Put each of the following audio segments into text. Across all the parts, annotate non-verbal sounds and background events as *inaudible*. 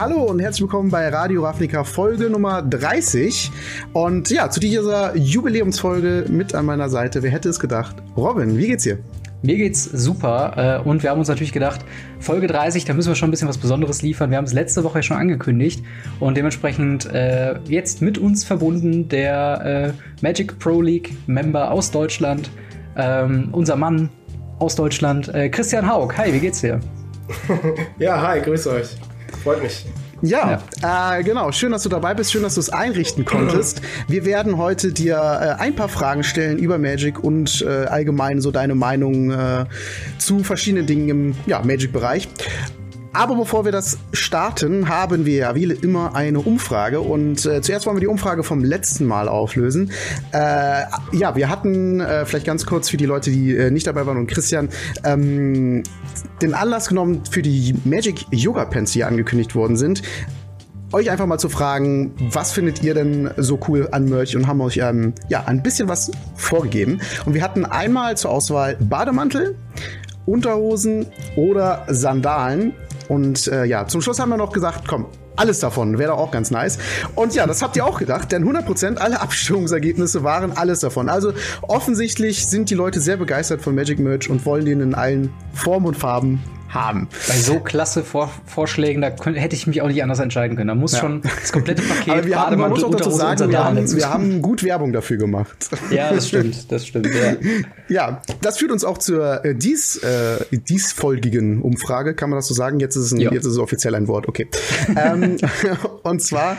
Hallo und herzlich willkommen bei Radio Ravnica Folge Nummer 30. Und ja, zu dieser Jubiläumsfolge mit an meiner Seite, wer hätte es gedacht? Robin, wie geht's dir? Mir geht's super äh, und wir haben uns natürlich gedacht, Folge 30, da müssen wir schon ein bisschen was Besonderes liefern. Wir haben es letzte Woche schon angekündigt und dementsprechend äh, jetzt mit uns verbunden der äh, Magic Pro League Member aus Deutschland, ähm, unser Mann aus Deutschland, äh, Christian Haug. Hi, wie geht's dir? *laughs* ja, hi, grüß euch. Freut mich. Ja, ja. Äh, genau. Schön, dass du dabei bist. Schön, dass du es einrichten konntest. Wir werden heute dir äh, ein paar Fragen stellen über Magic und äh, allgemein so deine Meinung äh, zu verschiedenen Dingen im ja, Magic-Bereich. Aber bevor wir das starten, haben wir ja wie immer eine Umfrage. Und äh, zuerst wollen wir die Umfrage vom letzten Mal auflösen. Äh, ja, wir hatten äh, vielleicht ganz kurz für die Leute, die äh, nicht dabei waren und Christian, ähm, den Anlass genommen für die Magic Yoga Pants, die angekündigt worden sind euch einfach mal zu fragen, was findet ihr denn so cool an Merch und haben euch ähm, ja ein bisschen was vorgegeben. Und wir hatten einmal zur Auswahl Bademantel, Unterhosen oder Sandalen. Und äh, ja, zum Schluss haben wir noch gesagt, komm, alles davon wäre doch auch ganz nice. Und ja, das habt ihr auch gedacht, denn 100% alle Abstimmungsergebnisse waren alles davon. Also offensichtlich sind die Leute sehr begeistert von Magic Merch und wollen den in allen Formen und Farben haben. Bei so klasse Vor Vorschlägen, da hätte ich mich auch nicht anders entscheiden können. Da muss ja. schon das komplette *laughs* Paket Aber wir haben, man muss auch dazu sagen, wir haben, wir haben gut Werbung dafür gemacht. Ja, das stimmt, das stimmt. Ja, *laughs* ja das führt uns auch zur äh, dies, äh, diesfolgigen Umfrage, kann man das so sagen? Jetzt ist es, ein, jetzt ist es offiziell ein Wort, okay. ähm, *laughs* und zwar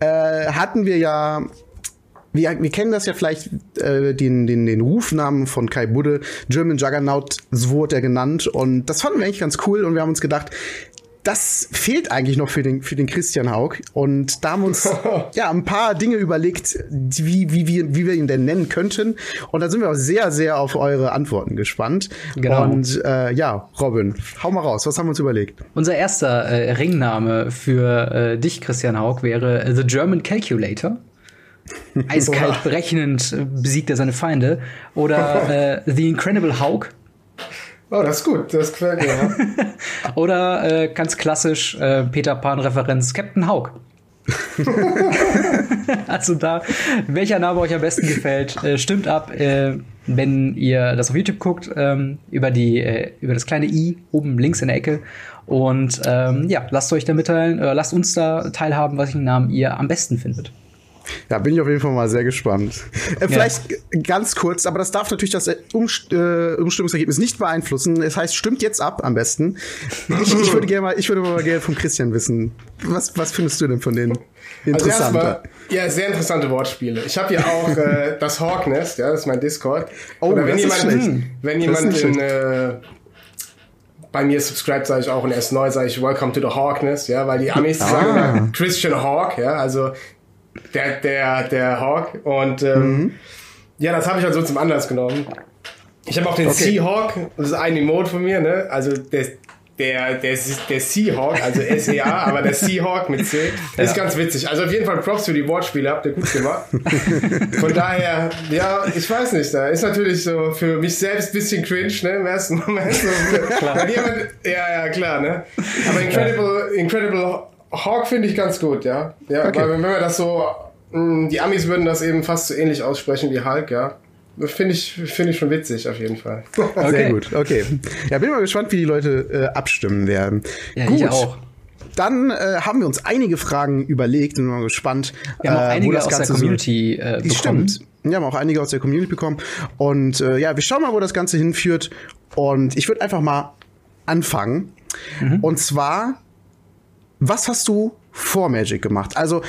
äh, hatten wir ja wir, wir kennen das ja vielleicht, äh, den, den, den Rufnamen von Kai Budde, German Juggernaut, so wurde er genannt. Und das fanden wir eigentlich ganz cool und wir haben uns gedacht, das fehlt eigentlich noch für den, für den Christian Haug. Und da haben wir uns *laughs* ja ein paar Dinge überlegt, wie, wie, wie, wie wir ihn denn nennen könnten. Und da sind wir auch sehr, sehr auf eure Antworten gespannt. Genau. Und äh, ja, Robin, hau mal raus, was haben wir uns überlegt? Unser erster äh, Ringname für äh, dich, Christian Haug, wäre The German Calculator. *laughs* Eiskalt berechnend äh, besiegt er seine Feinde. Oder *laughs* äh, The Incredible Hulk. Oh, das ist gut, das gefällt mir. Ja. *laughs* Oder äh, ganz klassisch äh, Peter Pan-Referenz Captain Haug. also da, welcher Name euch am besten gefällt, äh, stimmt ab, äh, wenn ihr das auf YouTube guckt, ähm, über, die, äh, über das kleine i oben links in der Ecke. Und ähm, ja, lasst euch da mitteilen, lasst uns da teilhaben, welchen Namen ihr am besten findet. Ja, bin ich auf jeden Fall mal sehr gespannt. Äh, vielleicht ja. ganz kurz, aber das darf natürlich das äh, Umst äh, Umstimmungsergebnis nicht beeinflussen. Es heißt, stimmt jetzt ab am besten. Ich, ich würde gerne mal, ich würde mal gerne von Christian wissen. Was, was findest du denn von den interessanten? Also ja, sehr interessante Wortspiele. Ich habe hier auch äh, das Hawknest, ja, das ist mein Discord. Oh, Oder wenn jemand, schlecht. wenn jemand in, äh, bei mir subscribt, sage ich auch, und er ist neu, sage ich Welcome to the Hawkness, ja, weil die Amis ah. sagen Christian Hawk, ja, also der, der, der Hawk. Und ähm, mhm. ja, das habe ich halt so zum Anlass genommen. Ich habe auch den okay. Seahawk, das ist ein Emote von mir, ne? Also der, der, der, der Seahawk, also SEA, *laughs* aber der Seahawk mit C, ja. ist ganz witzig. Also auf jeden Fall Props für die Wortspiele, habt ihr gut gemacht. *laughs* Von daher, ja, ich weiß nicht, da ist natürlich so für mich selbst ein bisschen cringe, ne, im ersten Moment. So, *laughs* klar. Jemand, ja, ja, klar, ne. Aber Incredible, Incredible Hawk finde ich ganz gut, ja. Ja, okay. weil wenn wir das so, mm, die Amis würden das eben fast so ähnlich aussprechen wie Hulk, ja. Finde ich, finde ich schon witzig, auf jeden Fall. *laughs* Okay. Sehr gut, okay. Ja, bin mal gespannt, wie die Leute äh, abstimmen werden. Ja, gut. Ich auch. Dann äh, haben wir uns einige Fragen überlegt und mal gespannt, wir haben auch äh, einige aus Ganze der Community so, äh, bekommen. Stimmt. Wir haben auch einige aus der Community bekommen. Und äh, ja, wir schauen mal, wo das Ganze hinführt. Und ich würde einfach mal anfangen. Mhm. Und zwar was hast du vor Magic gemacht? Also,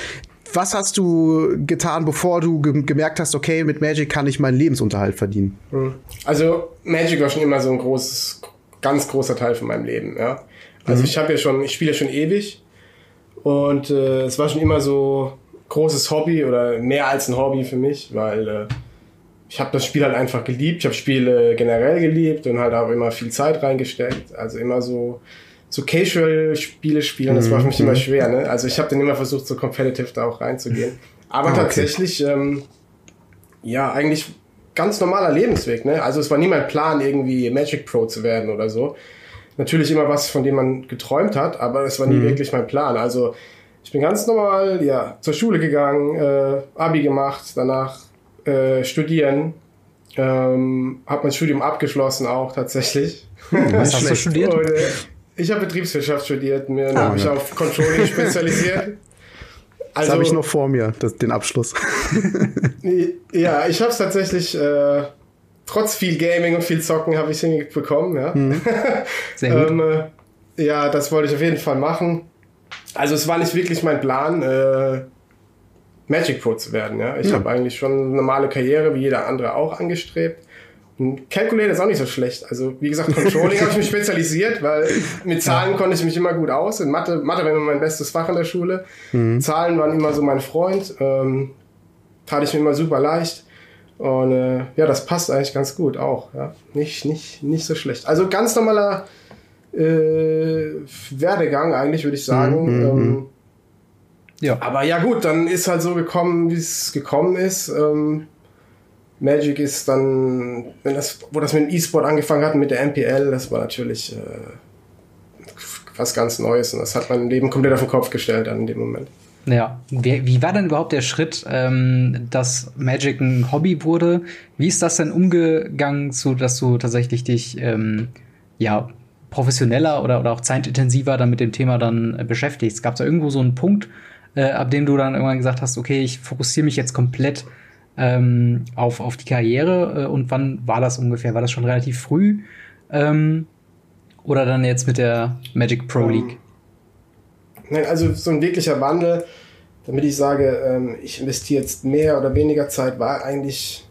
was hast du getan, bevor du ge gemerkt hast, okay, mit Magic kann ich meinen Lebensunterhalt verdienen? Hm. Also, Magic war schon immer so ein großes, ganz großer Teil von meinem Leben, ja. Also, mhm. ich habe ja schon, ich spiele ja schon ewig und äh, es war schon immer so großes Hobby oder mehr als ein Hobby für mich, weil äh, ich habe das Spiel halt einfach geliebt. Ich habe Spiele generell geliebt und halt auch immer viel Zeit reingesteckt. Also immer so so Casual-Spiele spielen, das war für mich immer mhm. schwer. Ne? Also ich habe dann immer versucht, so competitive da auch reinzugehen. Aber ah, okay. tatsächlich, ähm, ja, eigentlich ganz normaler Lebensweg. Ne? Also es war nie mein Plan, irgendwie Magic Pro zu werden oder so. natürlich immer was, von dem man geträumt hat, aber es war nie mhm. wirklich mein Plan. Also ich bin ganz normal ja, zur Schule gegangen, äh, Abi gemacht, danach äh, studieren, ähm, habe mein Studium abgeschlossen auch tatsächlich. Was *laughs* hast du studiert? Und, äh, ich habe Betriebswirtschaft studiert, mir ah, habe ja. ich auf Controlling spezialisiert. Also, *laughs* das habe ich noch vor mir, das, den Abschluss. *laughs* ja, ich habe es tatsächlich äh, trotz viel Gaming und viel Zocken habe ich es hinbekommen. Ja. Mhm. *laughs* Sehr gut. ähm, äh, ja, das wollte ich auf jeden Fall machen. Also es war nicht wirklich mein Plan, äh, Magic Pro zu werden. Ja. Ich ja. habe eigentlich schon eine normale Karriere, wie jeder andere auch, angestrebt. Calculator ist auch nicht so schlecht. Also wie gesagt, Controlling habe ich mich *laughs* spezialisiert, weil mit Zahlen ja. konnte ich mich immer gut aus. In Mathe, Mathe war immer mein bestes Fach in der Schule. Mhm. Zahlen waren immer so mein Freund. Ähm, tat ich mir immer super leicht. Und äh, ja, das passt eigentlich ganz gut auch. Ja. Nicht, nicht, nicht so schlecht. Also ganz normaler äh, Werdegang eigentlich, würde ich sagen. Mhm, mhm, ähm, ja. Aber ja gut, dann ist halt so gekommen, wie es gekommen ist. Ähm, Magic ist dann, wenn das, wo das mit dem E-Sport angefangen hat, mit der MPL, das war natürlich äh, was ganz Neues und das hat mein Leben komplett auf den Kopf gestellt dann in dem Moment. Ja, wie, wie war denn überhaupt der Schritt, ähm, dass Magic ein Hobby wurde? Wie ist das denn umgegangen, so dass du tatsächlich dich ähm, ja professioneller oder, oder auch zeitintensiver dann mit dem Thema dann äh, beschäftigst? Gab es da irgendwo so einen Punkt, äh, ab dem du dann irgendwann gesagt hast, okay, ich fokussiere mich jetzt komplett ähm, auf, auf die Karriere? Äh, und wann war das ungefähr? War das schon relativ früh? Ähm, oder dann jetzt mit der Magic Pro League? Nein, also so ein wirklicher Wandel, damit ich sage, ähm, ich investiere jetzt mehr oder weniger Zeit, war eigentlich,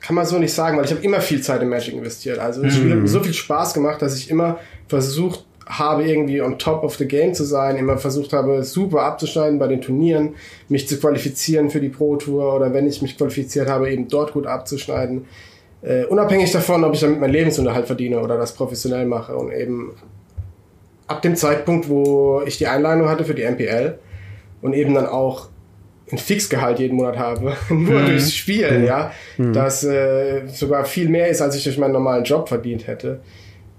kann man so nicht sagen, weil ich habe immer viel Zeit in Magic investiert. Also das Spiel hat mir so viel Spaß gemacht, dass ich immer versucht habe, irgendwie on top of the game zu sein, immer versucht habe, super abzuschneiden bei den Turnieren, mich zu qualifizieren für die Pro Tour oder wenn ich mich qualifiziert habe, eben dort gut abzuschneiden. Uh, unabhängig davon, ob ich damit meinen Lebensunterhalt verdiene oder das professionell mache und eben ab dem Zeitpunkt, wo ich die Einladung hatte für die MPL und eben dann auch ein Fixgehalt jeden Monat habe, *laughs* nur mhm. durchs Spielen, mhm. ja, mhm. das äh, sogar viel mehr ist, als ich durch meinen normalen Job verdient hätte.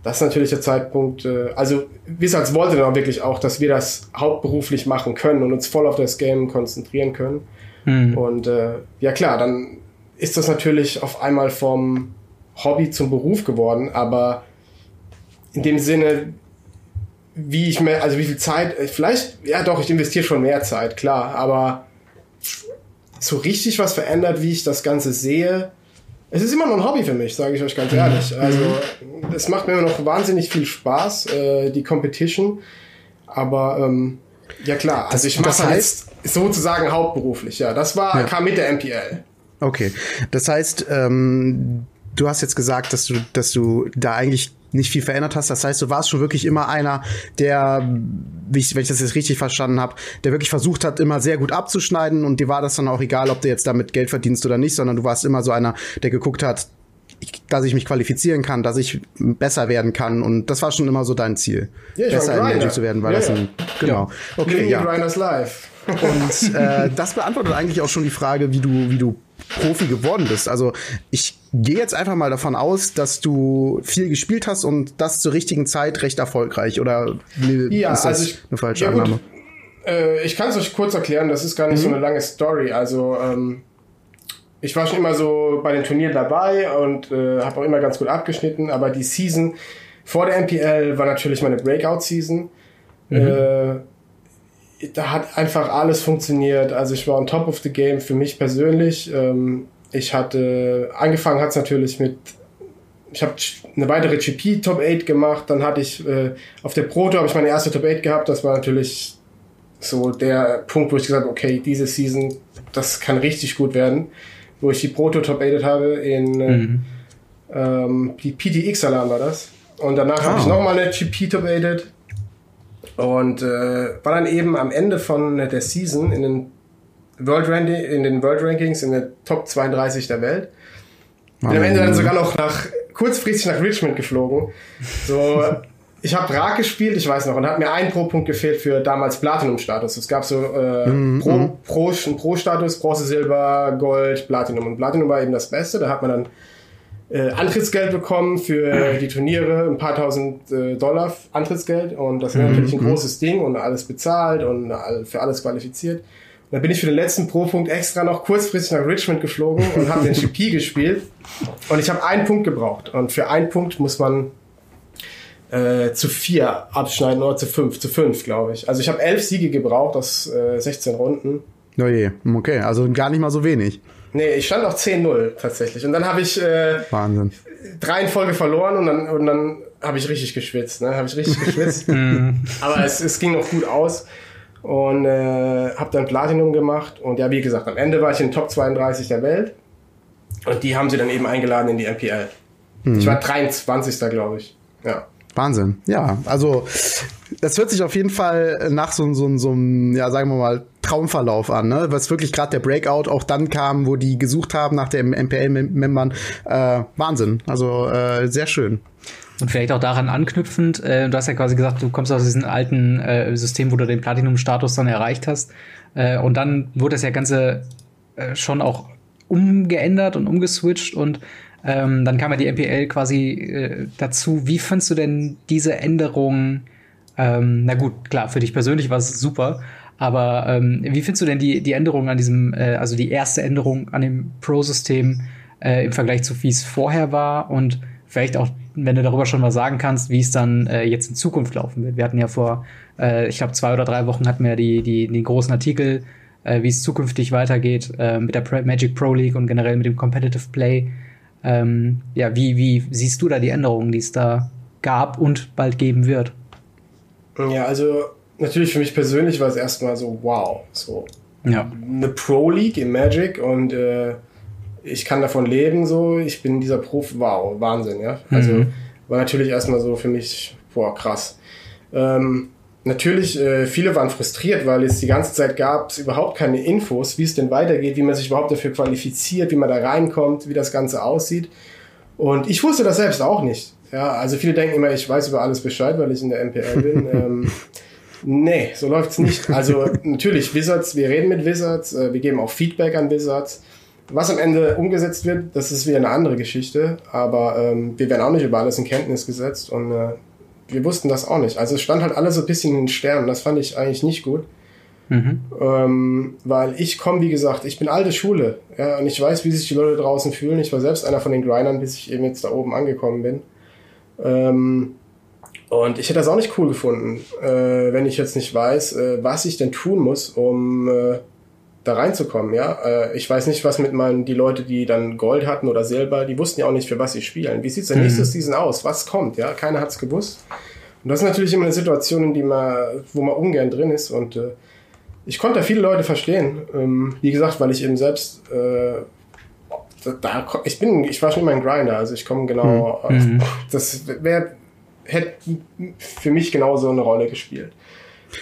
Das ist natürlich der Zeitpunkt, äh, also Wizards wollte dann wirklich auch, dass wir das hauptberuflich machen können und uns voll auf das Game konzentrieren können. Mhm. Und äh, ja klar, dann ist das natürlich auf einmal vom Hobby zum Beruf geworden, aber in dem Sinne, wie ich mir, also wie viel Zeit, äh, vielleicht, ja doch, ich investiere schon mehr Zeit, klar, aber so richtig was verändert, wie ich das Ganze sehe. Es ist immer noch ein Hobby für mich, sage ich euch ganz ehrlich. Mhm. Also es macht mir immer noch wahnsinnig viel Spaß, äh, die Competition. Aber ähm, ja klar, also ich mache das heißt, jetzt sozusagen hauptberuflich, ja. Das war, ja. kam mit der MPL. Okay. Das heißt, ähm, du hast jetzt gesagt, dass du, dass du da eigentlich nicht viel verändert hast. Das heißt, du warst schon wirklich immer einer, der, wie ich, wenn ich das jetzt richtig verstanden habe, der wirklich versucht hat, immer sehr gut abzuschneiden und dir war das dann auch egal, ob du jetzt damit Geld verdienst oder nicht, sondern du warst immer so einer, der geguckt hat, dass ich mich qualifizieren kann, dass ich besser werden kann und das war schon immer so dein Ziel, ja, besser in Magic zu werden, weil ja, das ein, genau. Okay, Living ja. Grinders Life. Und äh, das beantwortet eigentlich auch schon die Frage, wie du, wie du Profi geworden bist. Also ich gehe jetzt einfach mal davon aus, dass du viel gespielt hast und das zur richtigen Zeit recht erfolgreich. Oder ja, ist das also ich, eine falsche ja, Annahme? Äh, ich kann es euch kurz erklären, das ist gar nicht mhm. so eine lange Story. Also ähm, ich war schon immer so bei den Turnieren dabei und äh, habe auch immer ganz gut abgeschnitten, aber die Season vor der MPL war natürlich meine Breakout-Season. Mhm. Äh, da hat einfach alles funktioniert. Also ich war on top of the game für mich persönlich. Ähm, ich hatte, angefangen hat es natürlich mit, ich habe eine weitere GP Top 8 gemacht, dann hatte ich, äh, auf der Proto habe ich meine erste Top 8 gehabt, das war natürlich so der Punkt, wo ich gesagt habe, okay, diese Season, das kann richtig gut werden, wo ich die Proto Top 8 habe in, äh, mhm. ähm, die PTX Alarm war das. Und danach oh. habe ich ah. nochmal eine GP Top 8 und äh, war dann eben am Ende von der Season in den World, Ranking, in den World Rankings in der Top 32 der Welt. Bin am Ende dann sogar noch nach kurzfristig nach Richmond geflogen. So, *laughs* ich habe Prag gespielt, ich weiß noch, und hat mir ein Pro-Punkt gefehlt für damals Platinum-Status. Es gab so äh, mhm. Pro, mhm. Pro, einen Pro-Status, Bronze, Silber, Gold, Platinum. Und Platinum war eben das Beste. Da hat man dann äh, Antrittsgeld bekommen für die Turniere, ein paar tausend äh, Dollar Antrittsgeld und das wäre natürlich ein Mhm. großes Ding und alles bezahlt und für alles qualifiziert. Und dann bin ich für den letzten Pro-Punkt extra noch kurzfristig nach Richmond geflogen und habe den GP *laughs* gespielt und ich habe einen Punkt gebraucht und für einen Punkt muss man äh, zu vier abschneiden oder zu fünf, zu fünf glaube ich. Also ich habe elf Siege gebraucht aus äh, 16 Runden. Oh je, okay, also gar nicht mal so wenig. Nee, ich stand auf 10-0 tatsächlich. Und dann habe ich äh, Wahnsinn. drei in Folge verloren und dann, und dann habe ich richtig geschwitzt. Ne? Habe ich richtig geschwitzt. *laughs* Aber es, es ging noch gut aus. Und äh, habe dann Platinum gemacht. Und ja, wie gesagt, am Ende war ich in den Top 32 der Welt. Und die haben sie dann eben eingeladen in die MPL. Ich war 23. glaube ich. Ja. Wahnsinn. Ja, also das hört sich auf jeden Fall nach so, so, so einem, ja, sagen wir mal, Traumverlauf an, ne? Was wirklich gerade der Breakout auch dann kam, wo die gesucht haben nach den MPL-Membern. Äh, Wahnsinn. Also äh, sehr schön. Und vielleicht auch daran anknüpfend, äh, du hast ja quasi gesagt, du kommst aus diesem alten äh, System, wo du den Platinum-Status dann erreicht hast. Äh, und dann wurde das ja Ganze äh, schon auch umgeändert und umgeswitcht und ähm, dann kam ja die MPL quasi äh, dazu. Wie fandst du denn diese Änderung? Ähm, na gut, klar, für dich persönlich war es super, aber ähm, wie findest du denn die, die Änderung an diesem, äh, also die erste Änderung an dem Pro-System äh, im Vergleich zu wie es vorher war und vielleicht auch, wenn du darüber schon mal sagen kannst, wie es dann äh, jetzt in Zukunft laufen wird. Wir hatten ja vor, äh, ich glaube, zwei oder drei Wochen hatten wir die, die, den großen Artikel, äh, wie es zukünftig weitergeht äh, mit der Magic Pro League und generell mit dem Competitive Play. Ähm, ja, wie, wie siehst du da die Änderungen, die es da gab und bald geben wird? Ja, also natürlich für mich persönlich war es erstmal so, wow, so Ja. eine Pro League im Magic und äh, ich kann davon leben, so, ich bin dieser Prof, wow, Wahnsinn, ja. Also Mhm. war natürlich erstmal so für mich, boah, krass. Ähm, natürlich, äh, viele waren frustriert, weil es die ganze Zeit gab es überhaupt keine Infos, wie es denn weitergeht, wie man sich überhaupt dafür qualifiziert, wie man da reinkommt, wie das Ganze aussieht. Und ich wusste das selbst auch nicht. Ja, also viele denken immer, ich weiß über alles Bescheid, weil ich in der MPL bin. *laughs* ähm, nee, so läuft's nicht. Also natürlich, Wizards, wir reden mit Wizards, äh, wir geben auch Feedback an Wizards. Was am Ende umgesetzt wird, das ist wieder eine andere Geschichte. Aber ähm, wir werden auch nicht über alles in Kenntnis gesetzt und äh, wir wussten das auch nicht. Also es stand halt alles so ein bisschen in den Sternen. Das fand ich eigentlich nicht gut. Mhm. Ähm, weil ich komme, wie gesagt, ich bin alte Schule. Ja, und ich weiß, wie sich die Leute draußen fühlen. Ich war selbst einer von den Grindern, bis ich eben jetzt da oben angekommen bin. Ähm, und ich hätte das auch nicht cool gefunden, äh, wenn ich jetzt nicht weiß, äh, was ich denn tun muss, um äh, da reinzukommen. Ja, äh, ich weiß nicht, was mit meinen die Leute, die dann Gold hatten oder Silber, die wussten ja auch nicht, für was sie spielen. Wie sieht's denn nächstes Season aus? Was kommt? Ja, keiner hat's gewusst. Und das ist natürlich immer eine Situation, in die man, wo man ungern drin ist und äh, ich konnte viele Leute verstehen. Ähm, wie gesagt, weil ich eben selbst äh, da, ich bin, ich war schon immer ein Grinder, also ich komme genau. Auf, *laughs* Das wäre hätte für mich genauso eine Rolle gespielt.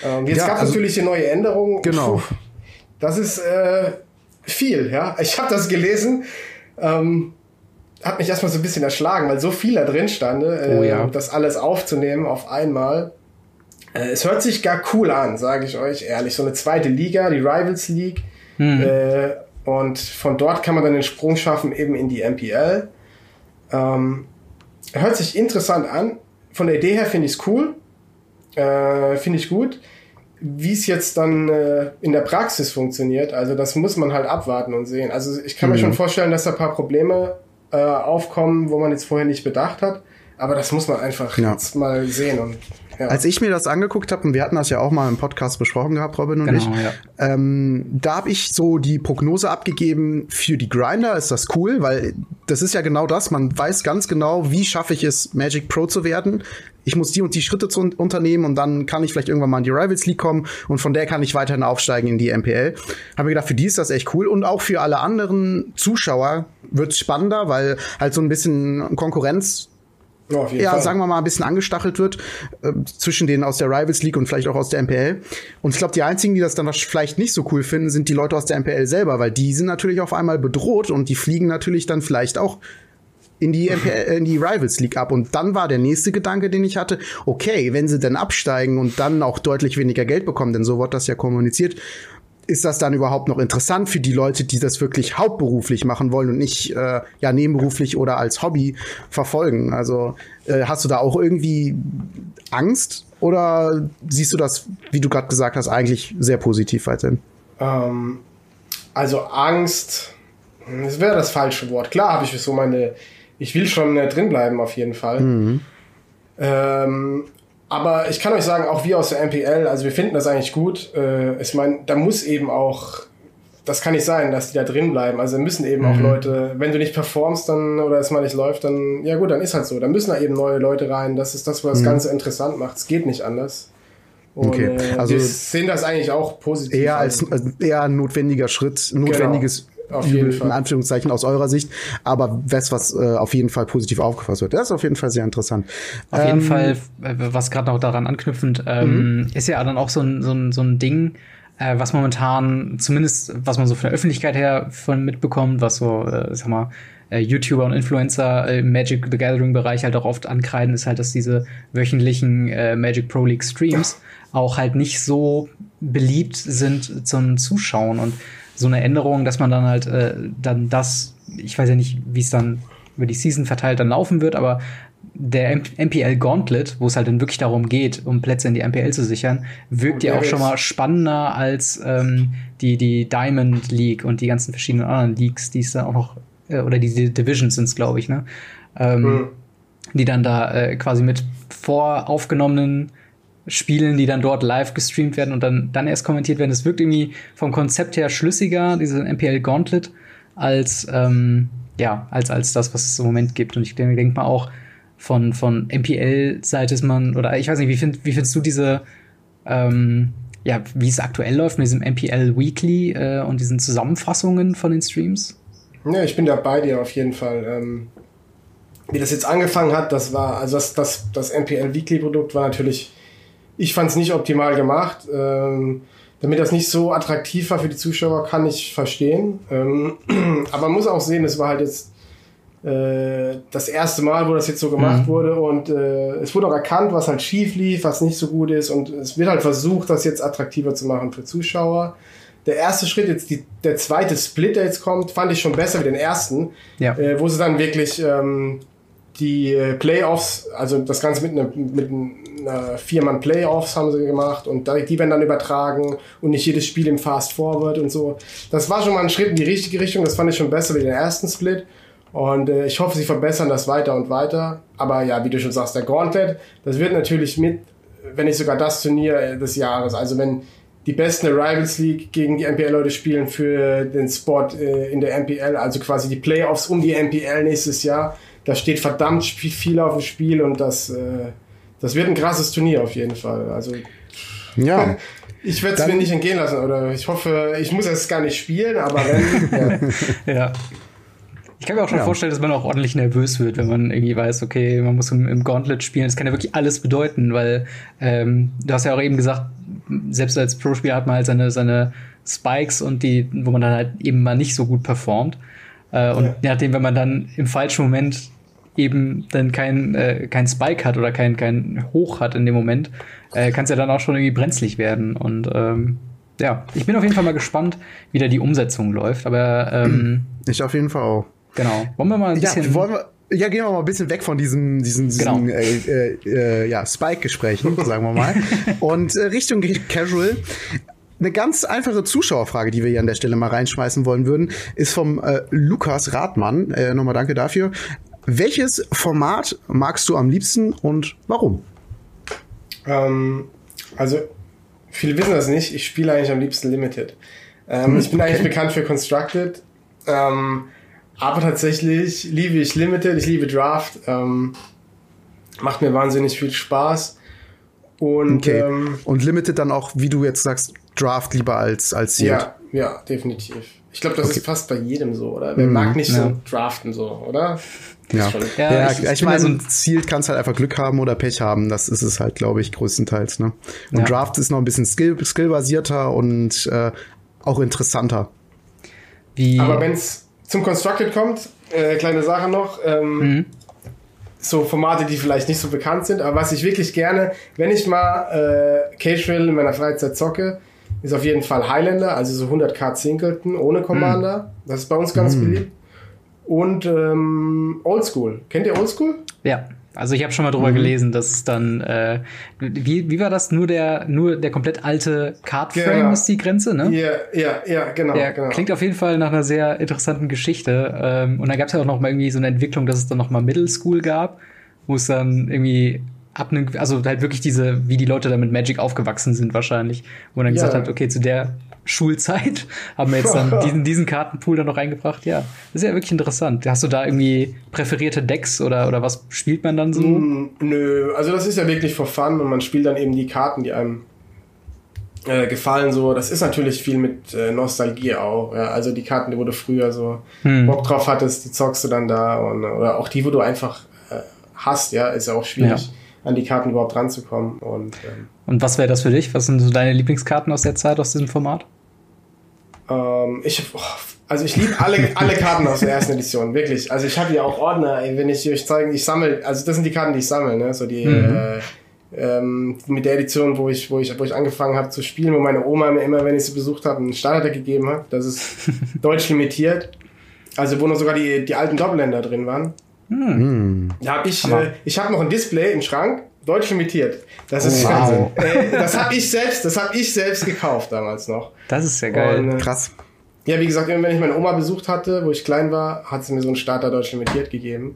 Ähm, jetzt Ja, gab es also- natürlich eine neue Änderung. Genau. Das ist äh, viel, ja. Ich habe das gelesen. Ähm, hat mich erstmal so ein bisschen erschlagen, weil so viel da drin stand, äh, Oh ja. das alles aufzunehmen auf einmal. Äh, es hört sich gar cool an, sage ich euch ehrlich. So eine zweite Liga, die Rivals League. Äh, und von dort kann man dann den Sprung schaffen eben in die MPL. Ähm, hört sich interessant an. Von der Idee her finde ich es cool. Äh, finde ich gut. Wie es jetzt dann äh, in der Praxis funktioniert, also das muss man halt abwarten und sehen. Also ich kann mir schon vorstellen, dass da ein paar Probleme äh, aufkommen, wo man jetzt vorher nicht bedacht hat. Aber das muss man einfach Ja. jetzt mal sehen. Und, ja. Als ich mir das angeguckt habe, und wir hatten das ja auch mal im Podcast besprochen gehabt, Robin und Genau, ich, ja. ähm, da habe ich so die Prognose abgegeben, für die Grinder ist das cool, weil das ist ja genau das, man weiß ganz genau, wie schaffe ich es, Magic Pro zu werden. Ich muss die und die Schritte zu un unternehmen und dann kann ich vielleicht irgendwann mal in die Rivals League kommen und von der kann ich weiterhin aufsteigen in die MPL. Habe mir gedacht, für die ist das echt cool und auch für alle anderen Zuschauer wird's spannender, weil halt so ein bisschen Konkurrenz Ja, ja, sagen wir mal, ein bisschen angestachelt wird äh, zwischen denen aus der Rivals League und vielleicht auch aus der MPL. Und ich glaube, die einzigen, die das dann vielleicht nicht so cool finden, sind die Leute aus der MPL selber, weil die sind natürlich auf einmal bedroht und die fliegen natürlich dann vielleicht auch in die MPL, äh, in die Rivals League ab. Und dann war der nächste Gedanke, den ich hatte, okay, wenn sie dann absteigen und dann auch deutlich weniger Geld bekommen, denn so wird das ja kommuniziert, ist das dann überhaupt noch interessant für die Leute, die das wirklich hauptberuflich machen wollen und nicht äh, ja nebenberuflich oder als Hobby verfolgen? Also äh, hast du da auch irgendwie Angst oder siehst du das, wie du gerade gesagt hast, eigentlich sehr positiv weiterhin? Ähm, also Angst, das wäre das falsche Wort. Klar habe ich so meine, ich will schon äh, drin bleiben auf jeden Fall. Mhm. Ähm, aber ich kann euch sagen, auch wir aus der MPL, also wir finden das eigentlich gut. Äh, ich meine, da muss eben auch, das kann nicht sein, dass die da drin bleiben. Also müssen eben mhm. auch Leute, wenn du nicht performst dann oder es mal nicht läuft, dann, ja gut, dann ist halt so. Dann müssen da eben neue Leute rein. Das ist das, was das mhm. Ganze interessant macht. Es geht nicht anders. Und, okay. Äh, also wir sehen das eigentlich auch positiv. Eher als, als eher ein notwendiger Schritt, notwendiges genau. Auf jeden Fall. in Anführungszeichen aus eurer Sicht, aber was, was äh, auf jeden Fall positiv aufgefasst wird. Das ist auf jeden Fall sehr interessant. Auf ähm, jeden Fall, äh, was gerade noch daran anknüpfend, ähm, mhm. ist ja dann auch so ein, so ein, so ein Ding, äh, was momentan, zumindest was man so von der Öffentlichkeit her von mitbekommt, was so, äh, sag mal, äh, YouTuber und Influencer im Magic the Gathering Bereich halt auch oft ankreiden, ist halt, dass diese wöchentlichen äh, Magic Pro League Streams auch halt nicht so beliebt sind zum Zuschauen und so eine Änderung, dass man dann halt äh, dann das, ich weiß ja nicht, wie es dann über die Season verteilt dann laufen wird, aber der MPL Gauntlet, wo es halt dann wirklich darum geht, um Plätze in die MPL zu sichern, wirkt ja auch schon mal spannender als ähm, die, die Diamond League und die ganzen verschiedenen anderen Leagues, die es da auch noch, äh, oder die Divisions sind es, glaube ich, ne? Ähm, mhm. Die dann da äh, quasi mit voraufgenommenen Spielen, die dann dort live gestreamt werden und dann, dann erst kommentiert werden. Es wirkt irgendwie vom Konzept her schlüssiger, diese MPL Gauntlet, als, ähm, ja, als, als das, was es im Moment gibt. Und ich denke denk mal auch, von, von MPL-Seite ist man, oder ich weiß nicht, wie, find, wie findest du diese, ähm, ja, wie es aktuell läuft mit diesem MPL Weekly äh, und diesen Zusammenfassungen von den Streams? Ja, ich bin da bei dir auf jeden Fall. Ähm, wie das jetzt angefangen hat, das war, also das, das, das MPL Weekly Produkt war natürlich ich fand es nicht optimal gemacht. Ähm, damit das nicht so attraktiv war für die Zuschauer, kann ich verstehen. Ähm, *clears throat* aber man muss auch sehen, es war halt jetzt äh, das erste Mal, wo das jetzt so gemacht mhm. wurde und äh, es wurde auch erkannt, was halt schief lief, was nicht so gut ist und es wird halt versucht, das jetzt attraktiver zu machen für Zuschauer. Der erste Schritt, jetzt die, der zweite Split, der jetzt kommt, fand ich schon besser wie den ersten, ja. äh, wo sie dann wirklich ähm, die äh, Playoffs, also das Ganze mit, einer mit einer Vier-Mann-Playoffs haben sie gemacht und die werden dann übertragen und nicht jedes Spiel im Fast Forward und so. Das war schon mal ein Schritt in die richtige Richtung, das fand ich schon besser wie den ersten Split. Und äh, ich hoffe, sie verbessern das weiter und weiter. Aber ja, wie du schon sagst, der Gauntlet, das wird natürlich mit, wenn nicht sogar das Turnier äh, des Jahres. Also wenn die besten Rivals League gegen die MPL-Leute spielen für den Spot äh, in der MPL, also quasi die Playoffs um die MPL nächstes Jahr, da steht verdammt viel auf dem Spiel und das, äh, das wird ein krasses Turnier auf jeden Fall. Also ja. Ich werde es mir nicht entgehen lassen oder ich hoffe, ich muss es gar nicht spielen, aber wenn. ja. *laughs* ja. Ich kann mir auch schon ja. vorstellen, dass man auch ordentlich nervös wird, wenn man irgendwie weiß, okay, man muss im, im Gauntlet spielen. Das kann ja wirklich alles bedeuten, weil ähm, du hast ja auch eben gesagt, selbst als Pro-Spieler hat man halt seine, seine Spikes und die, wo man dann halt eben mal nicht so gut performt. Äh, und ja. nachdem, wenn man dann im falschen Moment eben dann kein, äh, kein Spike hat oder kein, kein Hoch hat in dem Moment, äh, kann es ja dann auch schon irgendwie brenzlig werden. Und ähm, ja, ich bin auf jeden Fall mal gespannt, wie da die Umsetzung läuft. Aber ähm, *clears throat* ich auf jeden Fall auch. Genau. Wollen wir mal ein bisschen. Ja, wollen wir ja, gehen wir mal ein bisschen weg von diesen, diesen, diesen genau. äh, äh, ja, Spike-Gesprächen, *laughs* sagen wir mal. Und äh, Richtung Casual. Eine ganz einfache Zuschauerfrage, die wir hier an der Stelle mal reinschmeißen wollen würden, ist vom äh, Lukas Radmann. Äh, Nochmal danke dafür. Welches Format magst du am liebsten und warum? Ähm, also, viele wissen das nicht. Ich spiele eigentlich am liebsten Limited. Ähm, hm, ich bin okay. eigentlich bekannt für Constructed. Ähm, aber tatsächlich liebe ich Limited, ich liebe Draft. Ähm, macht mir wahnsinnig viel Spaß. Und, okay. ähm, und Limited dann auch, wie du jetzt sagst, Draft lieber als, als Sealed. Ja, ja, definitiv. Ich glaube, das okay. ist fast bei jedem so, oder? Wer mhm, mag nicht ja. so draften so, oder? Ja, ja, ja ich, ich meine, so ein Ziel kannst halt einfach Glück haben oder Pech haben. Das ist es halt, glaube ich, größtenteils. Ne? Und ja. Draft ist noch ein bisschen skill, skillbasierter und äh, auch interessanter. Wie? Aber wenn es zum Constructed kommt, äh, kleine Sache noch, ähm, mhm. so Formate, die vielleicht nicht so bekannt sind, aber was ich wirklich gerne, wenn ich mal äh, Cage in meiner Freizeit zocke, ist auf jeden Fall Highlander, also so 100k Singleton ohne Commander. Das ist bei uns ganz beliebt. Und ähm, Oldschool. Kennt ihr Oldschool? Ja. Also ich habe schon mal drüber Mhm. gelesen, dass es dann äh, wie, wie war das? Nur der nur der komplett alte Card-Frame Genau. ist die Grenze, ne? Ja, ja, ja, genau. Der genau. klingt auf jeden Fall nach einer sehr interessanten Geschichte. Ähm, und da gab es ja auch noch mal irgendwie so eine Entwicklung, dass es dann noch mal Middle School gab, wo es dann irgendwie ab einem, also halt wirklich diese, wie die Leute da mit Magic aufgewachsen sind wahrscheinlich, wo man dann Ja. gesagt hat, okay, zu der Schulzeit *laughs* haben wir jetzt dann diesen, *laughs* diesen Kartenpool dann noch reingebracht. Ja, das ist ja wirklich interessant. Hast du da irgendwie präferierte Decks oder, oder was spielt man dann so? Mm, Nö, also das ist ja wirklich for fun und man spielt dann eben die Karten, die einem äh, gefallen. So, das ist natürlich viel mit äh, Nostalgie auch. Ja? Also die Karten, wo du früher so Hm. Bock drauf hattest, die zockst du dann da und oder auch die, wo du einfach äh, hast. Ja, ist ja auch schwierig, an die Karten überhaupt ranzukommen. Und ähm, Und was wäre das für dich? Was sind so deine Lieblingskarten aus der Zeit, aus diesem Format? Ähm, ich, oh, also ich liebe alle, alle Karten aus der ersten Edition, wirklich. Also ich habe hier auch Ordner, wenn ich euch zeigen, ich sammle, also das sind die Karten, die ich sammle, ne? So die äh, ähm, mit der Edition, wo ich, wo ich, wo ich angefangen habe zu spielen, wo meine Oma mir immer, wenn ich sie besucht habe, ein Starterdeck gegeben hat. Das ist *laughs* deutsch limitiert. Also wo noch sogar die, die alten Doppelländer drin waren. Da habe ich, äh, ich habe noch ein Display im Schrank, deutsch limitiert. Das ist Oh, wow. äh, das habe ich selbst, das habe ich selbst gekauft damals noch. Das ist ja geil. Und, äh, Krass. ja, wie gesagt, immer wenn ich meine Oma besucht hatte, wo ich klein war, hat sie mir so einen Starter Deutsch limitiert gegeben.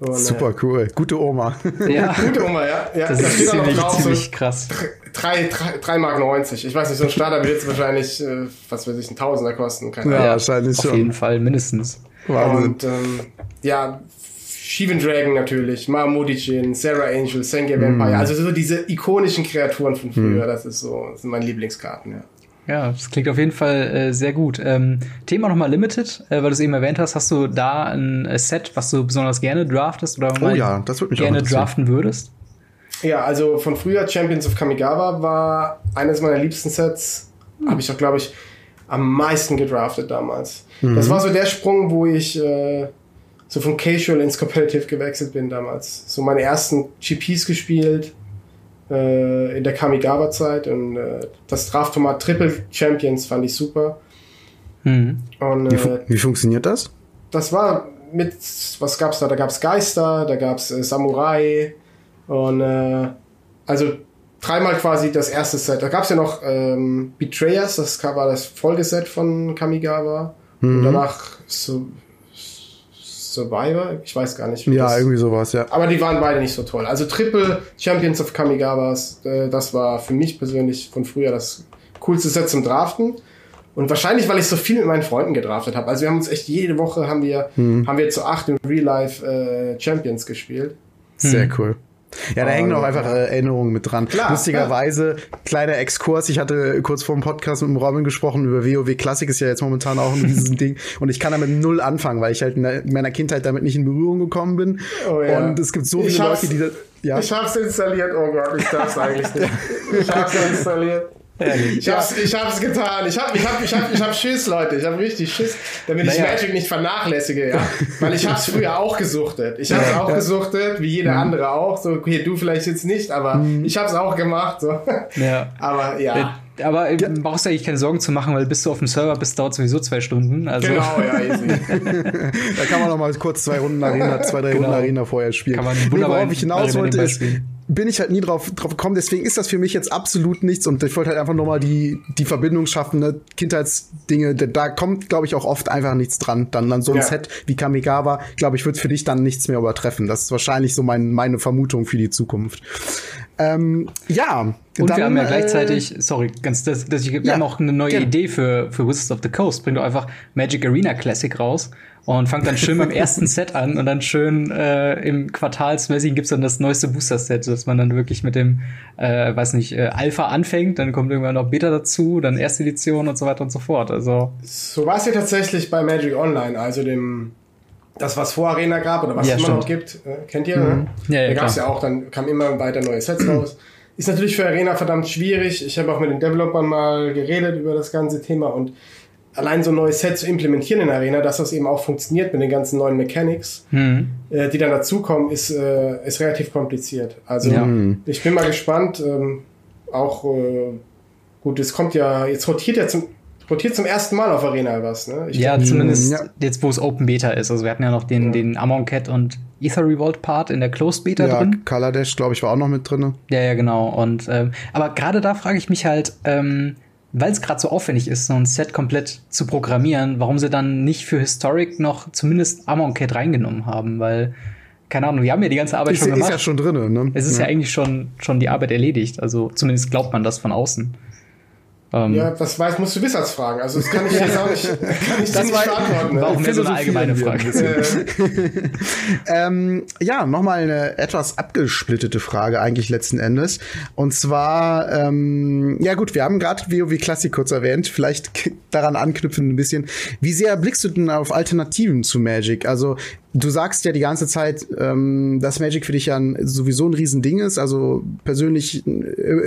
Und, Super cool. Gute Oma. ja, Äh, *laughs* gute Oma, ja. ja das da ist ziemlich, drauf, ziemlich so krass. 3, 3, 3 Mark 90. Ich weiß nicht, so ein Starter wird jetzt wahrscheinlich, äh, was weiß ich, ein Tausender kosten. Keine Ja, Ahnung. wahrscheinlich Auf schon. jeden Fall, mindestens. Wahnsinn. Und ähm, ja, Shivan Dragon natürlich, Mahmoudijin, Sarah Angel, Sengia Mm. Vampire. Also so diese ikonischen Kreaturen von früher, das ist so, das sind meine Lieblingskarten, ja. Ja, das klingt auf jeden Fall äh, sehr gut. Ähm, Thema nochmal Limited, äh, weil du es eben erwähnt hast. Hast du da ein äh, Set, was du besonders gerne draftest oder Oh ja, das würde mich auch gerne interessieren. draften würdest? Ja, also von früher Champions of Kamigawa war eines meiner liebsten Sets. Habe ich auch, glaube ich, am meisten gedraftet damals. Das war so der Sprung, wo ich äh, so von Casual ins Competitive gewechselt bin damals. So meine ersten GPs gespielt äh, in der Kamigawa-Zeit und äh, das Draftformat Triple Champions fand ich super. Mhm. Und Wie, äh, fu wie funktioniert das? das war mit, was gab's da? Da gab's Geister, da gab's äh, Samurai und äh, also dreimal quasi das erste Set. Da gab's ja noch ähm, Betrayers, das war das Folgeset von Kamigawa. Mhm. Und danach Su Survivor, ich weiß gar nicht. wie Ja, das, irgendwie sowas, ja. aber die waren beide nicht so toll. Also Triple Champions of Kamigawas, äh, das war für mich persönlich von früher das coolste Set zum Draften. Und wahrscheinlich, weil ich so viel mit meinen Freunden gedraftet habe. Also wir haben uns echt jede Woche haben wir, Mhm. haben wir zu acht im Real Life äh, Champions gespielt. Sehr cool. Ja, da Oh, hängen auch ja. einfach äh, Erinnerungen mit dran. Klar, Lustigerweise, kleiner Exkurs, ich hatte kurz vor dem Podcast mit dem Robin gesprochen über WoW Classic, ist ja jetzt momentan auch ein riesen *laughs* Ding. Und ich kann damit null anfangen, weil ich halt in, der, in meiner Kindheit damit nicht in Berührung gekommen bin. Oh ja. Und es gibt so viele Leute, die das. Ja, Ich hab's installiert, oh Gott, ich darf's eigentlich nicht. *laughs* Ich hab's installiert. Ich hab's, ich hab's getan. Ich hab, ich hab, ich hab, ich hab Schiss, Leute. Ich hab richtig Schiss, damit ich Naja. Magic nicht vernachlässige, ja. Weil ich hab's früher auch gesuchtet. Ich hab's auch gesuchtet, wie jeder andere auch. So, okay, du vielleicht jetzt nicht, aber ich hab's auch gemacht, so. Ja. Aber ja. Aber äh, brauchst du eigentlich keine Sorgen zu machen, weil bis du auf dem Server bist, dauert sowieso zwei Stunden. Also Genau, ja, easy. da kann man noch mal kurz zwei Runden Arena, zwei, drei Genau. Runden Arena vorher spielen. Kann man Nee, wunderbar worauf ich hinaus wollte, ist. Bin ich halt nie drauf, drauf gekommen. Deswegen ist das für mich jetzt absolut nichts. Und ich wollte halt einfach nochmal die, die Verbindung schaffen, ne? Kindheitsdinge. Da, da kommt, glaube ich, auch oft einfach nichts dran. Dann, dann so ein Ja. Set wie Kamigawa, glaube ich, wird für dich dann nichts mehr übertreffen. Das ist wahrscheinlich so mein, meine Vermutung für die Zukunft. Ähm, ja. Und dann, wir haben ja äh, gleichzeitig, sorry, ganz, das, das, wir Ja, haben auch eine neue gerne. Idee für, für Wizards of the Coast. Bring doch einfach Magic Arena Classic raus und fangt dann schön beim *laughs* ersten Set an und dann schön äh, im Quartalsmäßigen gibt's dann das neueste Booster-Set, dass man dann wirklich mit dem, äh, weiß nicht, äh, Alpha anfängt, dann kommt irgendwann noch Beta dazu, dann erste Edition und so weiter und so fort. Also, So war es ja tatsächlich bei Magic Online, also dem das, was vor Arena gab oder was Ja, es immer noch stimmt. gibt, äh, kennt ihr? Ne? Ja, ja, da gab es ja auch, dann kamen immer weiter neue Sets raus. *clears throat* Ist natürlich für Arena verdammt schwierig. Ich habe auch mit den Developern mal geredet über das ganze Thema und allein so ein neues Set zu implementieren in Arena, dass das eben auch funktioniert mit den ganzen neuen Mechanics, hm. äh, die dann dazukommen, ist, äh, ist relativ kompliziert. Also Ja. ich bin mal gespannt, ähm, auch äh, gut, es kommt ja, jetzt rotiert ja zum, rotiert zum ersten Mal auf Arena was, ne? Ich ja, glaub, zumindest ja. jetzt, wo es Open Beta ist. Also wir hatten ja noch den, ja. den Amon Cat und Ether Revolt Part in der Closed Beta ja, drin. Kaladesh, glaube ich, war auch noch mit drin. Ja, ja, genau. Und ähm, aber gerade da frage ich mich halt, ähm, weil es gerade so aufwendig ist, so ein Set komplett zu programmieren, warum sie dann nicht für Historic noch zumindest Amon Cat reingenommen haben, weil keine Ahnung, wir haben ja die ganze Arbeit ist, schon gemacht. Ist ja schon drin, ne? Es ist ja. ja eigentlich schon, schon die Arbeit erledigt. Also zumindest glaubt man das von außen. Ähm, ja, das weiß, musst du Wissers fragen. Also das kann ich jetzt auch nicht, *laughs* kann ich das nicht beantworten. War auch mehr so eine allgemeine Frage. *laughs* ähm, ja, nochmal eine etwas abgesplittete Frage eigentlich letzten Endes. Und zwar, ähm, ja gut, wir haben gerade WoW Classic kurz erwähnt. Vielleicht *laughs* daran anknüpfen ein bisschen. Wie sehr blickst du denn auf Alternativen zu Magic? Also Du sagst ja die ganze Zeit, ähm, dass Magic für dich ja ein, sowieso ein Riesending ist. Also persönlich äh,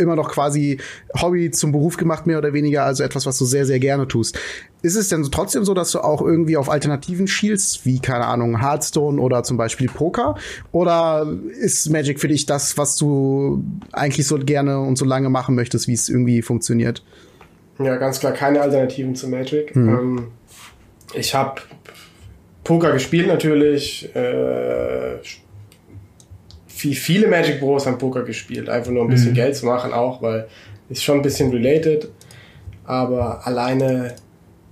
immer noch quasi Hobby zum Beruf gemacht, mehr oder weniger. Also etwas, was du sehr, sehr gerne tust. Ist es denn trotzdem so, dass du auch irgendwie auf Alternativen schielst, wie, keine Ahnung, Hearthstone oder zum Beispiel Poker? Oder ist Magic für dich das, was du eigentlich so gerne und so lange machen möchtest, wie es irgendwie funktioniert? Ja, ganz klar keine Alternativen zu Magic. Mhm. Ähm, ich habe Poker gespielt natürlich. Äh, wie viele Magic Bros haben Poker gespielt. Einfach nur ein bisschen mhm. Geld zu machen auch, weil ist schon ein bisschen related. Aber alleine,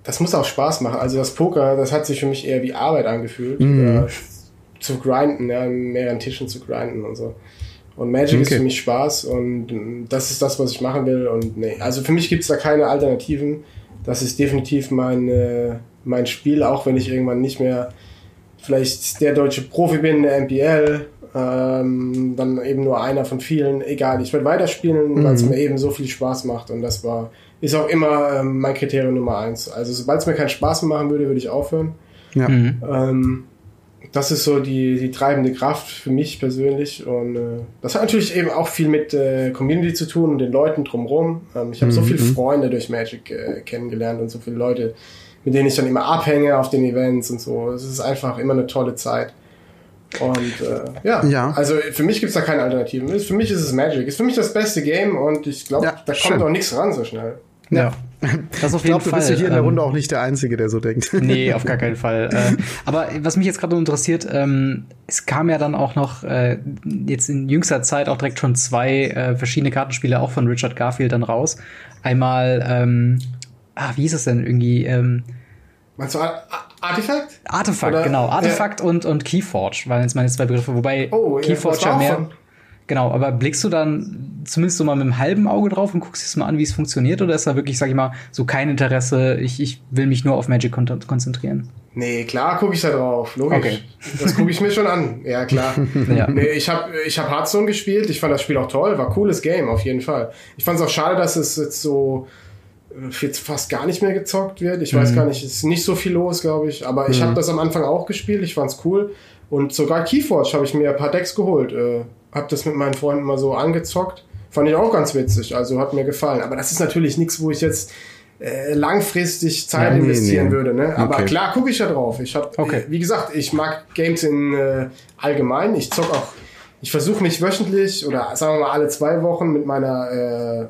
das muss auch Spaß machen. Also das Poker, das hat sich für mich eher wie Arbeit angefühlt. Mhm. zu grinden, ja, an mehreren Tischen zu grinden und so. Und Magic okay. ist für mich Spaß und das ist das, was ich machen will. Und nee, also für mich gibt es da keine Alternativen. Das ist definitiv meine mein Spiel, auch wenn ich irgendwann nicht mehr vielleicht der deutsche Profi bin in der MPL, ähm, dann eben nur einer von vielen, egal, ich werde weiterspielen, mhm. weil es mir eben so viel Spaß macht und das war, ist auch immer ähm, mein Kriterium Nummer eins. Also sobald es mir keinen Spaß mehr machen würde, würde ich aufhören. Ja. Mhm. Ähm, das ist so die, die treibende Kraft für mich persönlich. Und äh, das hat natürlich eben auch viel mit äh, Community zu tun und den Leuten drumherum. Ähm, ich habe mhm. so viele Freunde durch Magic äh, kennengelernt und so viele Leute, mit denen ich dann immer abhänge auf den Events und so. Es ist einfach immer eine tolle Zeit. Und äh, ja. ja, also für mich gibt's da keine Alternativen. Für mich ist es Magic. Ist für mich das beste Game und ich glaube, ja, da kommt auch nichts ran so schnell. Ja. *laughs* Das auf jeden ich glaube, du bist hier in der Runde ähm, auch nicht der Einzige, der so denkt. *laughs* Nee, *laughs* auf gar keinen Fall. äh, aber was mich jetzt gerade interessiert, ähm, es kam ja dann auch noch äh, jetzt in jüngster Zeit auch direkt schon zwei äh, verschiedene Kartenspiele auch von Richard Garfield dann raus. Einmal ähm, ah, wie hieß es denn irgendwie? Ähm, Meinst du Artifact? Artefakt, Oder? genau. Artefakt ja. und, und Keyforge waren jetzt meine zwei Begriffe, wobei oh, Keyforge ja, ja mehr. Von. Genau, aber blickst du dann zumindest so mal mit einem halben Auge drauf und guckst dir mal an, wie es funktioniert? Oder ist da wirklich, sag ich mal, so kein Interesse, ich, ich will mich nur auf Magic kon konzentrieren? Nee, klar gucke ich da drauf, logisch. Okay. Das gucke ich mir schon an, ja klar. *laughs* ja. Nee, ich habe ich hab Hearthstone gespielt, ich fand das Spiel auch toll, war cooles Game, auf jeden Fall. Ich fand es auch schade, dass es jetzt so jetzt fast gar nicht mehr gezockt wird. Ich mhm. weiß gar nicht, es ist nicht so viel los, glaube ich. Aber ich mhm. habe das am Anfang auch gespielt, ich fand's cool. Und sogar Keyforge habe ich mir ein paar Decks geholt. Äh, hab das mit meinen Freunden mal so angezockt. Fand ich auch ganz witzig, also hat mir gefallen. Aber das ist natürlich nichts, wo ich jetzt äh, langfristig Zeit ja, nee, investieren nee. würde. Ne? Aber okay. klar gucke ich da drauf. Ich habe, okay. äh, wie gesagt, ich mag Games in äh, allgemein. Ich zock auch, ich versuche mich wöchentlich oder sagen wir mal alle zwei Wochen mit meiner äh,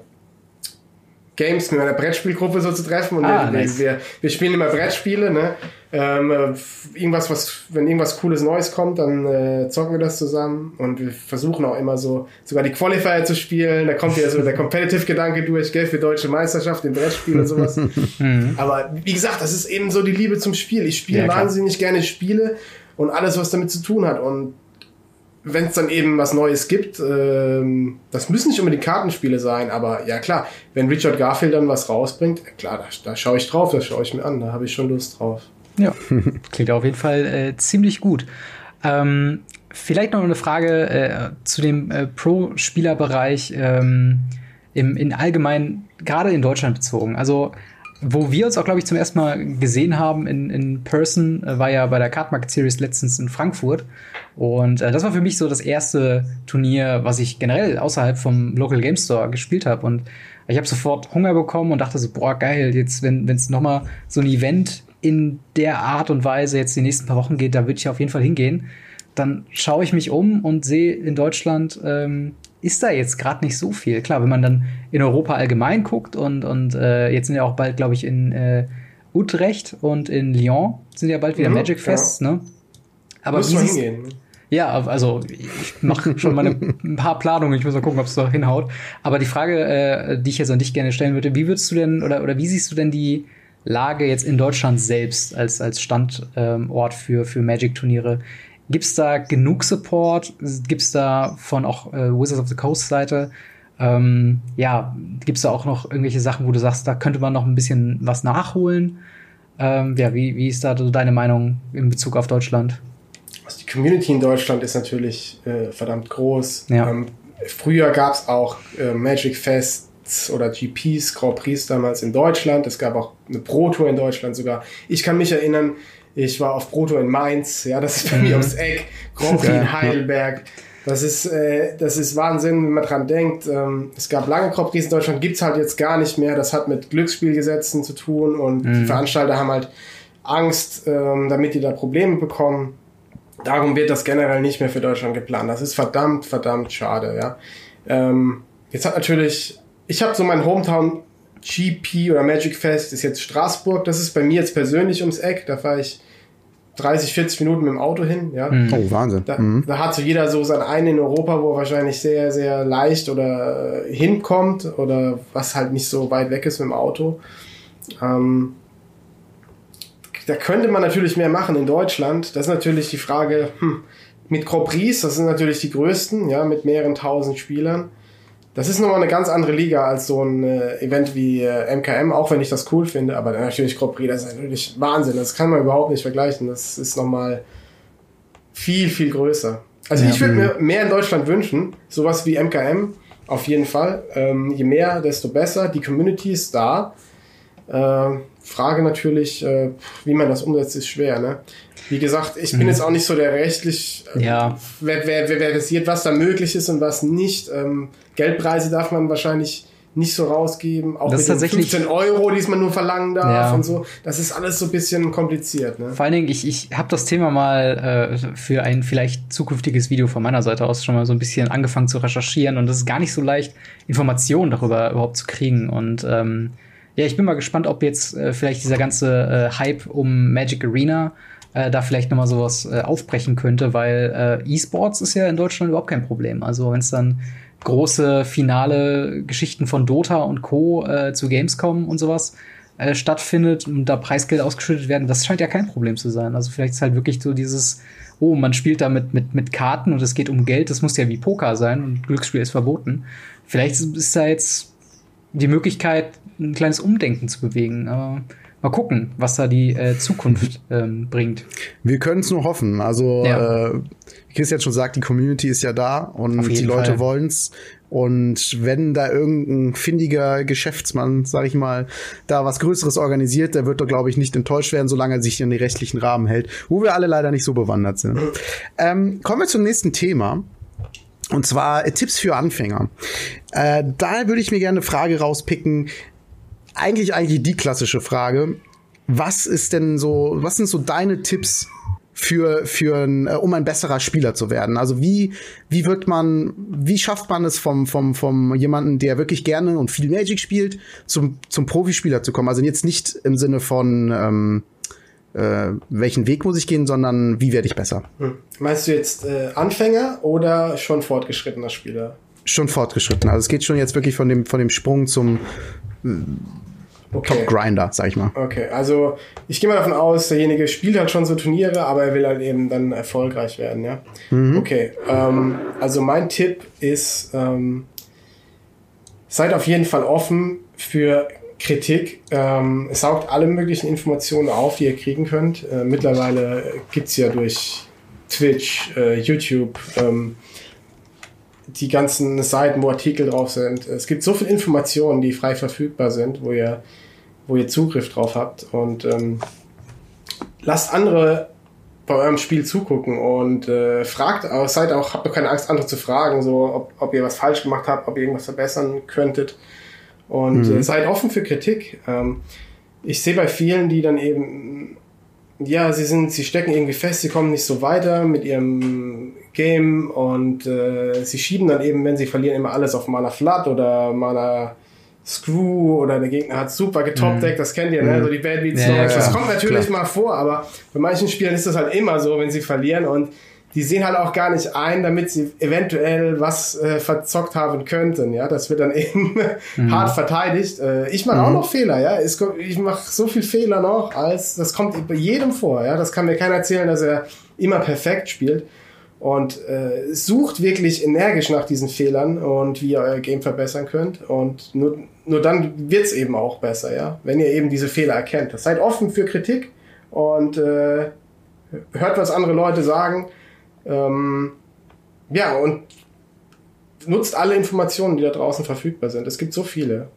Games mit meiner Brettspielgruppe so zu treffen und ah, wir, nice. wir, wir, spielen immer Brettspiele, ne? Ähm, äh, irgendwas, was, wenn irgendwas cooles Neues kommt, dann äh, zocken wir das zusammen und wir versuchen auch immer so sogar die Qualifier zu spielen. Da kommt ja so der Competitive-Gedanke durch, gell, für deutsche Meisterschaft im Brettspiel und sowas. *laughs* Mhm. Aber wie gesagt, das ist eben so die Liebe zum Spiel. Ich spiele ja, wahnsinnig gerne Spiele und alles, was damit zu tun hat. Und wenn es dann eben was Neues gibt, ähm, das müssen nicht unbedingt Kartenspiele sein, aber ja klar, wenn Richard Garfield dann was rausbringt, klar, da, da schaue ich drauf, das schaue ich mir an, da habe ich schon Lust drauf. Ja, *laughs* klingt auf jeden Fall äh, ziemlich gut. Ähm, vielleicht noch eine Frage äh, zu dem äh, Pro-Spielerbereich ähm, im, in allgemein, gerade in Deutschland bezogen. Also wo wir uns auch, glaube ich, zum ersten Mal gesehen haben in, in Person, äh, war ja bei der Card Market Series letztens in Frankfurt. Und äh, das war für mich so das erste Turnier, was ich generell außerhalb vom Local Game Store gespielt habe. Und ich habe sofort Hunger bekommen und dachte so, boah, geil, jetzt, wenn es nochmal so ein Event in der Art und Weise jetzt die nächsten paar Wochen geht, da würde ich auf jeden Fall hingehen. Dann schaue ich mich um und sehe in Deutschland ähm, ist da jetzt gerade nicht so viel. Klar, wenn man dann in Europa allgemein guckt und, und äh, jetzt sind ja auch bald, glaube ich, in äh, Utrecht und in Lyon sind ja bald wieder mhm, Magic Fests, ja. ne? Aber Muss wie hingehen. Ja, also ich mache schon mal *laughs* ein paar Planungen. Ich muss mal gucken, ob es da hinhaut. Aber die Frage, äh, die ich jetzt an dich gerne stellen würde, wie würdest du denn oder, oder wie siehst du denn die Lage jetzt in Deutschland selbst als, als Standort ähm, für, für Magic-Turniere? Gibt es da genug Support? Gibt es da von auch äh, Wizards of the Coast Seite? Ähm, ja, gibt es da auch noch irgendwelche Sachen, wo du sagst, da könnte man noch ein bisschen was nachholen? Ähm, ja, wie, wie ist da so deine Meinung in Bezug auf Deutschland? Also die Community in Deutschland ist natürlich äh, verdammt groß. Ja. Ähm, früher gab es auch äh, Magic Fests oder GPs, Grand Prix damals in Deutschland. Es gab auch eine Pro Tour in Deutschland sogar. Ich kann mich erinnern, ich war auf Proto in Mainz, ja, das ist bei mhm. mir ums Eck, Prix in Heidelberg. Das ist, äh, das ist Wahnsinn, wenn man dran denkt. Ähm, es gab lange Prix in Deutschland, gibt's halt jetzt gar nicht mehr. Das hat mit Glücksspielgesetzen zu tun und mhm. die Veranstalter haben halt Angst, ähm, damit die da Probleme bekommen. Darum wird das generell nicht mehr für Deutschland geplant. Das ist verdammt, verdammt schade, ja. Ähm, jetzt hat natürlich, ich habe so mein Hometown GP oder Magic Fest ist jetzt Straßburg. Das ist bei mir jetzt persönlich ums Eck. Da fahre ich 30, 40 Minuten mit dem Auto hin. Ja. Mhm. Oh, Wahnsinn. Da, mhm. da, hat so jeder so sein einen in Europa, wo er wahrscheinlich sehr, sehr leicht oder äh, hinkommt oder was halt nicht so weit weg ist mit dem Auto. Ähm, da könnte man natürlich mehr machen in Deutschland. Das ist natürlich die Frage, hm, mit Grand Prix, das sind natürlich die größten, ja, mit mehreren tausend Spielern. Das ist nochmal eine ganz andere Liga als so ein äh, Event wie äh, MKM, auch wenn ich das cool finde, aber natürlich Grand Prix, das ist natürlich Wahnsinn, das kann man überhaupt nicht vergleichen. Das ist nochmal viel, viel größer. Also ja, ich würde mir mehr in Deutschland wünschen, sowas wie MKM, auf jeden Fall. Ähm, je mehr, desto besser. Die Community ist da. Äh, Frage natürlich, äh, wie man das umsetzt, ist schwer. Ne? Wie gesagt, ich bin mhm. jetzt auch nicht so der rechtlich äh, ja. wer, wer, wer versiert, was da möglich ist und was nicht. Ähm, Geldpreise darf man wahrscheinlich nicht so rausgeben. Auch das mit tatsächlich 15 Euro, die man nur verlangen darf ja. und so. Das ist alles so ein bisschen kompliziert. Ne? Vor allen Dingen, ich, ich habe das Thema mal äh, für ein vielleicht zukünftiges Video von meiner Seite aus schon mal so ein bisschen angefangen zu recherchieren und es ist gar nicht so leicht, Informationen darüber überhaupt zu kriegen. Und ähm, ja, ich bin mal gespannt, ob jetzt äh, vielleicht dieser ganze äh, Hype um Magic Arena äh, da vielleicht noch mal sowas äh, aufbrechen könnte, weil äh, E-Sports ist ja in Deutschland überhaupt kein Problem. Also wenn es dann große finale Geschichten von Dota und Co. Äh, zu Gamescom und sowas äh, stattfindet und da Preisgeld ausgeschüttet werden, das scheint ja kein Problem zu sein. Also vielleicht ist halt wirklich so dieses, oh, man spielt da mit, mit, mit Karten und es geht um Geld, das muss ja wie Poker sein und Glücksspiel ist verboten. Vielleicht ist da jetzt die Möglichkeit, ein kleines Umdenken zu bewegen. Aber mal gucken, was da die äh, Zukunft *laughs* ähm, bringt. Wir können es nur hoffen. Also, ja. äh, wie Chris jetzt schon sagt, die Community ist ja da und die Leute wollen's. Und wenn da irgendein findiger Geschäftsmann, sag ich mal, da was Größeres organisiert, der wird doch, glaube ich, nicht enttäuscht werden, solange er sich in die rechtlichen Rahmen hält, wo wir alle leider nicht so bewandert sind. Ähm, kommen wir zum nächsten Thema. Und zwar äh, Tipps für Anfänger. Äh, da würde ich mir gerne eine Frage rauspicken, eigentlich eigentlich die klassische Frage. Was ist denn so, was sind so deine Tipps für, für ein, äh, um ein besserer Spieler zu werden? Also wie, wie wird man, wie schafft man es vom, vom, vom jemanden, der wirklich gerne und viel Magic spielt, zum, zum Profispieler zu kommen? Also jetzt nicht im Sinne von, ähm, äh, welchen Weg muss ich gehen, sondern wie werde ich besser? Hm. Meinst du jetzt äh, Anfänger oder schon fortgeschrittener Spieler? Schon fortgeschritten. Also es geht schon jetzt wirklich von dem, von dem Sprung zum okay. Top-Grinder, sag ich mal. Okay, also ich gehe mal davon aus, derjenige spielt halt schon so Turniere, aber er will halt eben dann erfolgreich werden, ja? Mhm. Okay, ähm, also mein Tipp ist, ähm, seid auf jeden Fall offen für Kritik. Ähm, es saugt alle möglichen Informationen auf, die ihr kriegen könnt. Äh, mittlerweile gibt's ja durch Twitch, äh, YouTube, ähm, die ganzen Seiten, wo Artikel drauf sind. Es gibt so viele Informationen, die frei verfügbar sind, wo ihr, wo ihr Zugriff drauf habt. Und ähm, lasst andere bei eurem Spiel zugucken und äh, fragt auch, seid auch, habt doch keine Angst, andere zu fragen, so ob, ob ihr was falsch gemacht habt, ob ihr irgendwas verbessern könntet. Und mhm. äh, seid offen für Kritik. Ähm, ich sehe bei vielen, die dann eben, ja, sie sind, sie stecken irgendwie fest, sie kommen nicht so weiter mit ihrem Game und äh, sie schieben dann eben, wenn sie verlieren, immer alles auf Mana Flood oder Mana Screw oder der Gegner hat super getopdeckt, mhm. das kennt ihr, ne? Mhm. So die Bad Beats ja, ja, Das kommt natürlich klar. mal vor, aber bei manchen Spielen ist das halt immer so, wenn sie verlieren und die sehen halt auch gar nicht ein, damit sie eventuell was äh, verzockt haben könnten. Ja, das wird dann *laughs* eben mhm. hart verteidigt. Äh, ich mache mhm. auch noch Fehler. Ja, ich mache so viel Fehler noch, als das kommt bei jedem vor. Ja, das kann mir keiner erzählen, dass er immer perfekt spielt und äh, sucht wirklich energisch nach diesen Fehlern und wie ihr euer Game verbessern könnt. Und nur, nur dann wird's eben auch besser, ja, wenn ihr eben diese Fehler erkennt. Seid offen für Kritik und äh, hört, was andere Leute sagen ähm, ja, und nutzt alle Informationen, die da draußen verfügbar sind. Es gibt so viele.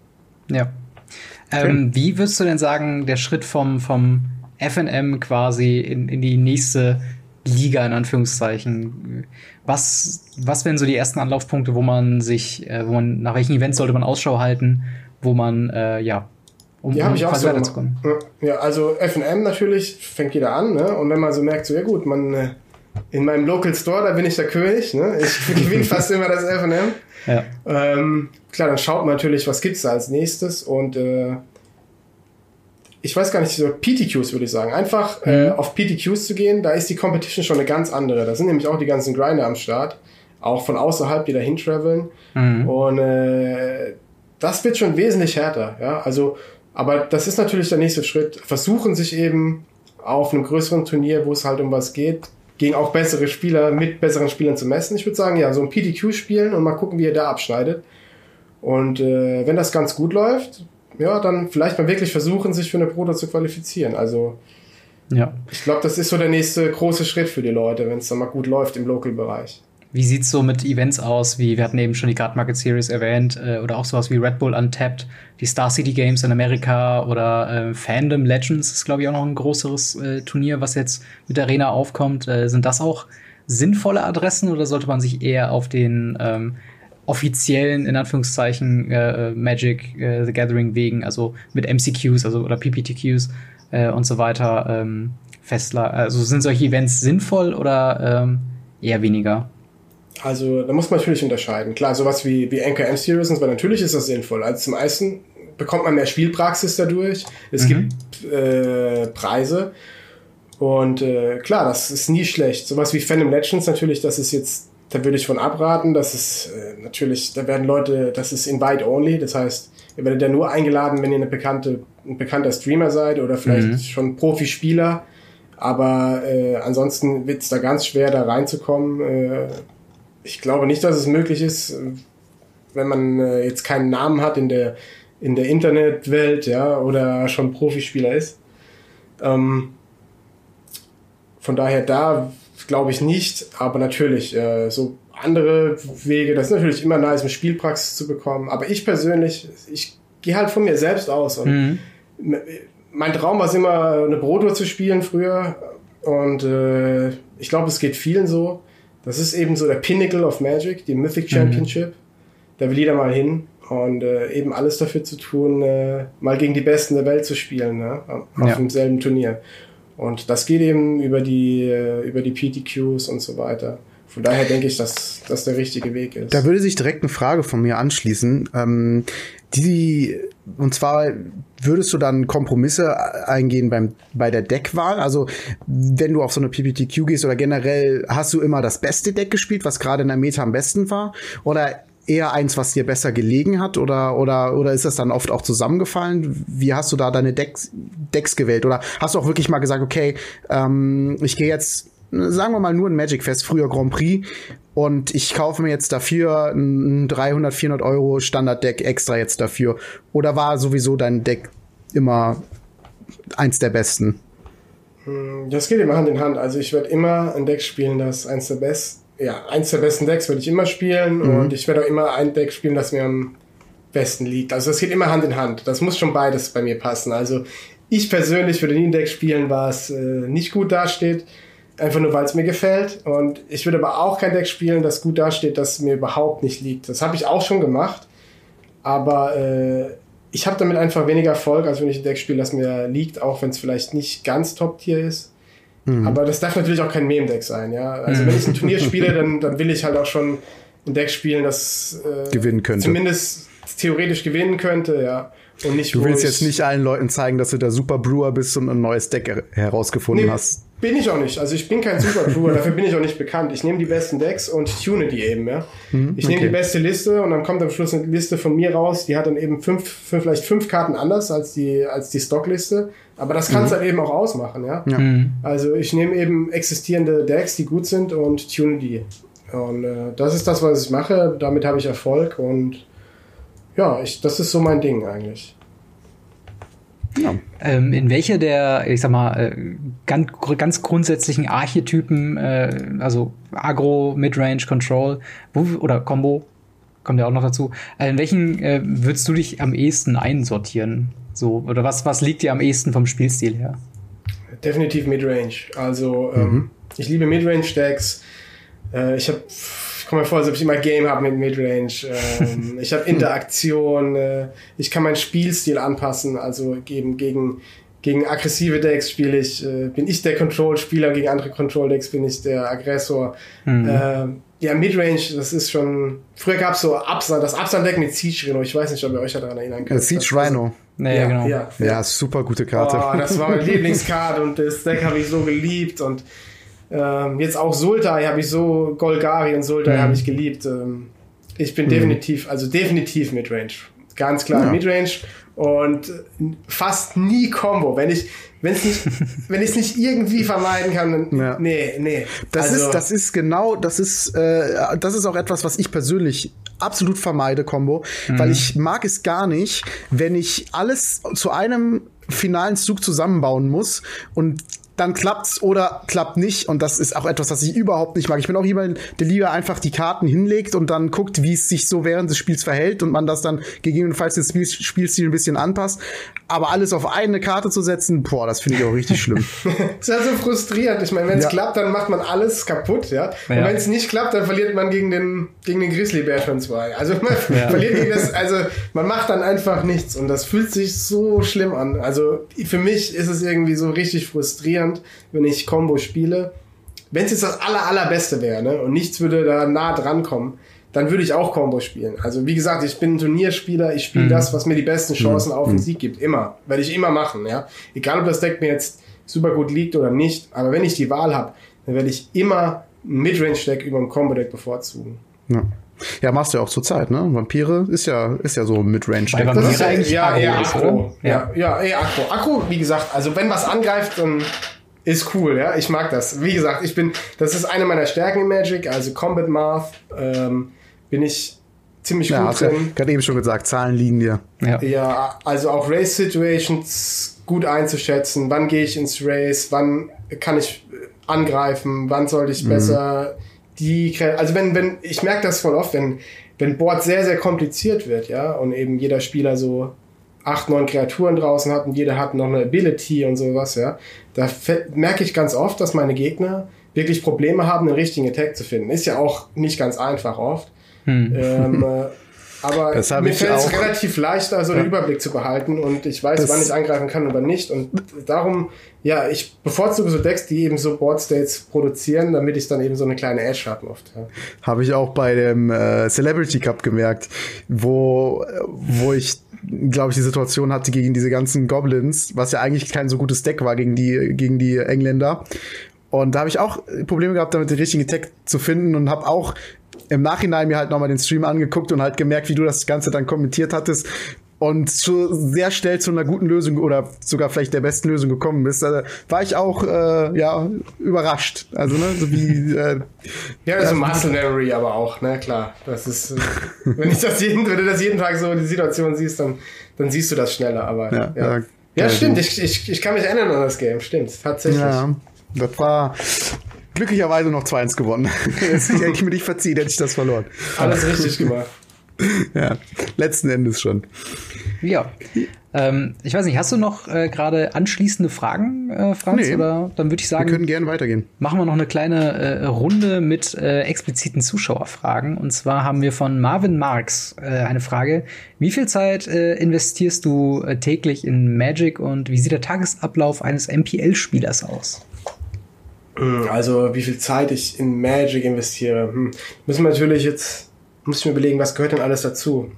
Ja. Ähm, wie würdest du denn sagen, der Schritt vom, vom FNM quasi in, in die nächste Liga in Anführungszeichen. Was, was wären so die ersten Anlaufpunkte, wo man sich, äh, wo man, nach welchen Events sollte man Ausschau halten, wo man, äh, ja, um, ja, um ich auch so weiterzukommen? Ja, also FNM natürlich fängt jeder an, ne? Und wenn man so merkt, so ja gut, man äh, in meinem Local Store, da bin ich der König. Ne? Ich *laughs* gewinne fast immer das F&M. Ja. Ähm, klar, dann schaut man natürlich, was gibt's da als nächstes und äh, ich weiß gar nicht, so PTQs würde ich sagen. Einfach äh, mhm. äh, auf PTQs zu gehen, da ist die Competition schon eine ganz andere. Da sind nämlich auch die ganzen Grinder am Start, auch von außerhalb, die dahin traveln. Mhm. Und äh, das wird schon wesentlich härter. Ja, also, aber das ist natürlich der nächste Schritt. Versuchen sich eben auf einem größeren Turnier, wo es halt um was geht, gegen auch bessere Spieler mit besseren Spielern zu messen. Ich würde sagen, ja, so ein PTQ spielen und mal gucken, wie er da abschneidet. Und äh, wenn das ganz gut läuft, ja, dann vielleicht mal wirklich versuchen, sich für eine Proto zu qualifizieren. Also ja. ich glaube, das ist so der nächste große Schritt für die Leute, wenn es dann mal gut läuft im Local-Bereich. Wie sieht's so mit Events aus, wie wir hatten eben schon die Card Market Series erwähnt, äh, oder auch sowas wie Red Bull Untapped, die Star City Games in Amerika oder äh, Fandom Legends ist, glaube ich, auch noch ein größeres äh, Turnier, was jetzt mit der Arena aufkommt. Äh, sind das auch sinnvolle Adressen oder sollte man sich eher auf den ähm, offiziellen, in Anführungszeichen, äh, Magic äh, the Gathering Wegen, also mit MCQs, also oder PPTQs äh, und so weiter, ähm, festlegen? Also sind solche Events sinnvoll oder ähm, eher weniger? Also da muss man natürlich unterscheiden. Klar, sowas wie, wie NKM Series, weil natürlich ist das sinnvoll. Also zum meisten bekommt man mehr Spielpraxis dadurch. Es mhm. gibt äh, Preise. Und äh, klar, das ist nie schlecht. Sowas wie Phantom Legends natürlich, das ist jetzt, da würde ich von abraten. Das ist äh, natürlich, da werden Leute, das ist Invite Only. Das heißt, ihr werdet ja nur eingeladen, wenn ihr eine bekannte, ein bekannter Streamer seid oder vielleicht mhm. schon Profispieler. Aber äh, ansonsten wird es da ganz schwer, da reinzukommen. Äh, ich glaube nicht, dass es möglich ist, wenn man äh, jetzt keinen Namen hat in der, in der Internetwelt, ja, oder schon Profispieler ist. Ähm, von daher da glaube ich nicht, aber natürlich, äh, so andere Wege, das ist natürlich immer nice, eine Spielpraxis zu bekommen. Aber ich persönlich, ich gehe halt von mir selbst aus. Und mhm. Mein Traum war es immer, eine Brotour zu spielen früher. Und äh, ich glaube, es geht vielen so. Das ist eben so der Pinnacle of Magic, die Mythic Championship. Mhm. Da will jeder mal hin und äh, eben alles dafür zu tun, äh, mal gegen die Besten der Welt zu spielen, ne? auf ja. demselben Turnier. Und das geht eben über die, äh, über die PTQs und so weiter. Von daher denke ich, dass das der richtige Weg ist. Da würde sich direkt eine Frage von mir anschließen. Ähm, die, und zwar würdest du dann Kompromisse eingehen beim, bei der Deckwahl? Also, wenn du auf so eine PPTQ gehst oder generell, hast du immer das beste Deck gespielt, was gerade in der Meta am besten war? Oder eher eins, was dir besser gelegen hat? Oder, oder, oder ist das dann oft auch zusammengefallen? Wie hast du da deine Decks, Decks gewählt? Oder hast du auch wirklich mal gesagt, okay, ähm, ich gehe jetzt sagen wir mal nur ein Magic Fest, früher Grand Prix. Und ich kaufe mir jetzt dafür ein 300, 400 Euro Standard-Deck extra jetzt dafür. Oder war sowieso dein Deck immer eins der besten? Hm, das geht immer Hand in Hand. Also ich werde immer ein Deck spielen, das eins der besten, ja, eins der besten Decks werde ich immer spielen. Mhm. Und ich werde auch immer ein Deck spielen, das mir am besten liegt. Also das geht immer Hand in Hand. Das muss schon beides bei mir passen. Also ich persönlich würde nie ein Deck spielen, was äh, nicht gut dasteht Einfach nur, weil es mir gefällt. Und ich würde aber auch kein Deck spielen, das gut dasteht, das mir überhaupt nicht liegt. Das habe ich auch schon gemacht. Aber äh, ich habe damit einfach weniger Erfolg, als wenn ich ein Deck spiele, das mir liegt, auch wenn es vielleicht nicht ganz Top-Tier ist. Mhm. Aber das darf natürlich auch kein Meme-Deck sein, ja. Also mhm. wenn ich ein Turnier spiele, dann, dann will ich halt auch schon ein Deck spielen, das äh, gewinnen könnte. Zumindest theoretisch gewinnen könnte, ja. Und nicht, du willst jetzt nicht allen Leuten zeigen, dass du der Super Brewer bist und ein neues Deck herausgefunden nee, hast. Bin ich auch nicht. Also ich bin kein Super Brewer, *laughs* dafür bin ich auch nicht bekannt. Ich nehme die besten Decks und tune die eben, ja. Mhm, ich nehme okay. die beste Liste und dann kommt am Schluss eine Liste von mir raus, die hat dann eben fünf, fünf vielleicht fünf Karten anders als die, als die Stockliste. Aber das kann es mhm. dann eben auch ausmachen, ja. ja. Mhm. Also ich nehme eben existierende Decks, die gut sind und tune die. Und äh, das ist das, was ich mache. Damit habe ich Erfolg und ja, ich, das ist so mein Ding eigentlich. Ja. Ähm, in welche der, ich sag mal, äh, ganz, ganz grundsätzlichen Archetypen, äh, also Agro, Midrange, Control wo, oder Combo, kommt ja auch noch dazu, äh, in welchen äh, würdest du dich am ehesten einsortieren? So, oder was, was liegt dir am ehesten vom Spielstil her? Definitiv Midrange. Also, ähm, mhm. ich liebe Midrange-Decks. Äh, ich habe ich komme mir vor, als ob ich immer Game habe mit Midrange. Ähm, *laughs* ich habe Interaktion. Äh, ich kann meinen Spielstil anpassen. Also gegen, gegen, gegen aggressive Decks spiele ich, äh, bin ich der Control-Spieler, gegen andere Control-Decks bin ich der Aggressor. Mhm. Äh, ja, Midrange, das ist schon. Früher gab es so Absand, das Absand-Deck mit Siege Rhino. Ich weiß nicht, ob ihr euch daran erinnern könnt. Siege Rhino. Nee, ja, genau. Ja, ja, super gute Karte. Oh, das war meine *laughs* Lieblingskarte und das Deck habe ich so geliebt und ähm, jetzt auch Sultai habe ich so, Golgari und Sultai mhm. habe ich geliebt. Ähm, ich bin mhm. definitiv, also definitiv Midrange. Ganz klar ja. Midrange und fast nie Combo. Wenn ich, *laughs* wenn es nicht, wenn ich es nicht irgendwie vermeiden kann, dann, ja. nee, nee. Das also, ist, das ist genau, das ist, äh, das ist auch etwas, was ich persönlich absolut vermeide, Combo, mhm. weil ich mag es gar nicht, wenn ich alles zu einem finalen Zug zusammenbauen muss und dann klappt's oder klappt nicht. Und das ist auch etwas, was ich überhaupt nicht mag. Ich bin auch jemand, der lieber einfach die Karten hinlegt und dann guckt, wie es sich so während des Spiels verhält und man das dann gegebenenfalls den Spiel Spielstil ein bisschen anpasst. Aber alles auf eine Karte zu setzen, boah, das finde ich auch richtig schlimm. das *laughs* ist ja so frustrierend. Ich meine, wenn es ja. klappt, dann macht man alles kaputt, ja. Und ja. wenn es nicht klappt, dann verliert man gegen den, gegen den Grizzly Bear schon zwei. Also man *laughs* ja. verliert gegen das, also man macht dann einfach nichts und das fühlt sich so schlimm an. Also für mich ist es irgendwie so richtig frustrierend frustrierend, wenn ich Combo spiele. Wenn es jetzt das aller, allerbeste wäre ne, und nichts würde da nah dran kommen, dann würde ich auch Combo spielen. Also wie gesagt, ich bin ein Turnierspieler, ich spiele mhm. das, was mir die besten Chancen mhm. auf den Sieg gibt. Immer. Werde ich immer machen. Ja? Egal, ob das Deck mir jetzt super gut liegt oder nicht, aber wenn ich die Wahl habe, dann werde ich immer ein Midrange-Deck über ein Combo-Deck bevorzugen. Ja. Ja, machst du ja auch zur Zeit, ne? Vampire ist ja, ist ja so Midrange. Bei Vampire ist ja eigentlich ja, eher Akro. Ja. ja, eher Akro. Akro, wie gesagt, also wenn was angreift, dann ist cool, ja. Ich mag das. Wie gesagt, ich bin, das ist eine meiner Stärken in Magic, also Combat Math, ähm, bin ich ziemlich ja, gut drin. Ja, gerade eben schon gesagt, Zahlen liegen dir. Ja, ja also auch Race Situations gut einzuschätzen. Wann gehe ich ins Race? Wann kann ich angreifen? Wann sollte ich mhm. besser die, also wenn, wenn, ich merke das voll oft, wenn, wenn Board sehr, sehr kompliziert wird, ja, und eben jeder Spieler so acht, neun Kreaturen draußen hat und jeder hat noch eine Ability und sowas, ja, da merke ich ganz oft, dass meine Gegner wirklich Probleme haben, einen richtigen Attack zu finden. Ist ja auch nicht ganz einfach oft. Hm. Ähm, äh, aber *laughs* mir fällt es relativ leicht, also ja. den Überblick zu behalten und ich weiß, das wann ich angreifen kann und wann nicht. Und darum, ja, ich bevorzuge so Decks, die eben so Board States produzieren, damit ich dann eben so eine kleine Edge habe oft. Ja. Habe ich auch bei dem äh, Celebrity Cup gemerkt, wo, wo ich glaube ich, die Situation hatte gegen diese ganzen Goblins, was ja eigentlich kein so gutes Deck war gegen die, gegen die Engländer. Und da habe ich auch Probleme gehabt, damit den richtigen Tag zu finden und habe auch im Nachhinein mir halt nochmal den Stream angeguckt und halt gemerkt, wie du das Ganze dann kommentiert hattest und zu, sehr schnell zu einer guten Lösung oder sogar vielleicht der besten Lösung gekommen bist, also war ich auch äh, ja überrascht. Also ne, so wie äh, ja, ist Muscle Memory, aber auch, ne, klar. Das ist, äh, wenn ich das jeden, wenn du das jeden Tag so die Situation siehst, dann dann siehst du das schneller. Aber ja, ja. ja, ja stimmt. Ich, ich, ich kann mich erinnern an das Game. Stimmt, tatsächlich. Ja, das war glücklicherweise noch 2-1 gewonnen. *laughs* hätte ich mir nicht verziehen, hätte ich das verloren. Alles richtig gemacht. *laughs* ja, letzten Endes schon. Ja. Ähm, ich weiß nicht, hast du noch äh, gerade anschließende Fragen, äh, Franz? Nee. Oder dann würde ich sagen, wir können gerne weitergehen. Machen wir noch eine kleine äh, Runde mit äh, expliziten Zuschauerfragen. Und zwar haben wir von Marvin Marks äh, eine Frage: Wie viel Zeit äh, investierst du täglich in Magic und wie sieht der Tagesablauf eines MPL-Spielers aus? Also wie viel Zeit ich in Magic investiere. Hm. Müssen wir natürlich jetzt, muss ich mir überlegen, was gehört denn alles dazu?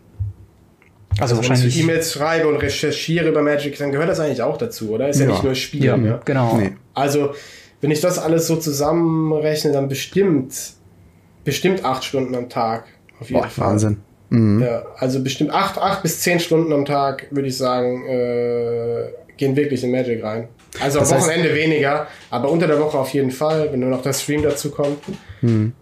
Also, Wenn ich wahrscheinlich. E-Mails schreibe und recherchiere über Magic, dann gehört das eigentlich auch dazu, oder? Ist ja, Ja. nicht nur Spielen. ja, Ja. genau. Nee. Also, wenn ich das alles so zusammenrechne, dann bestimmt, bestimmt acht Stunden am Tag. Auf jeden Boah, Fall. Wahnsinn. Mhm. Ja, also bestimmt acht, acht bis zehn Stunden am Tag, würde ich sagen, äh, gehen wirklich in Magic rein. Also am Das heißt- Wochenende weniger, aber unter der Woche auf jeden Fall, wenn nur noch der Stream dazu kommt. Ähm,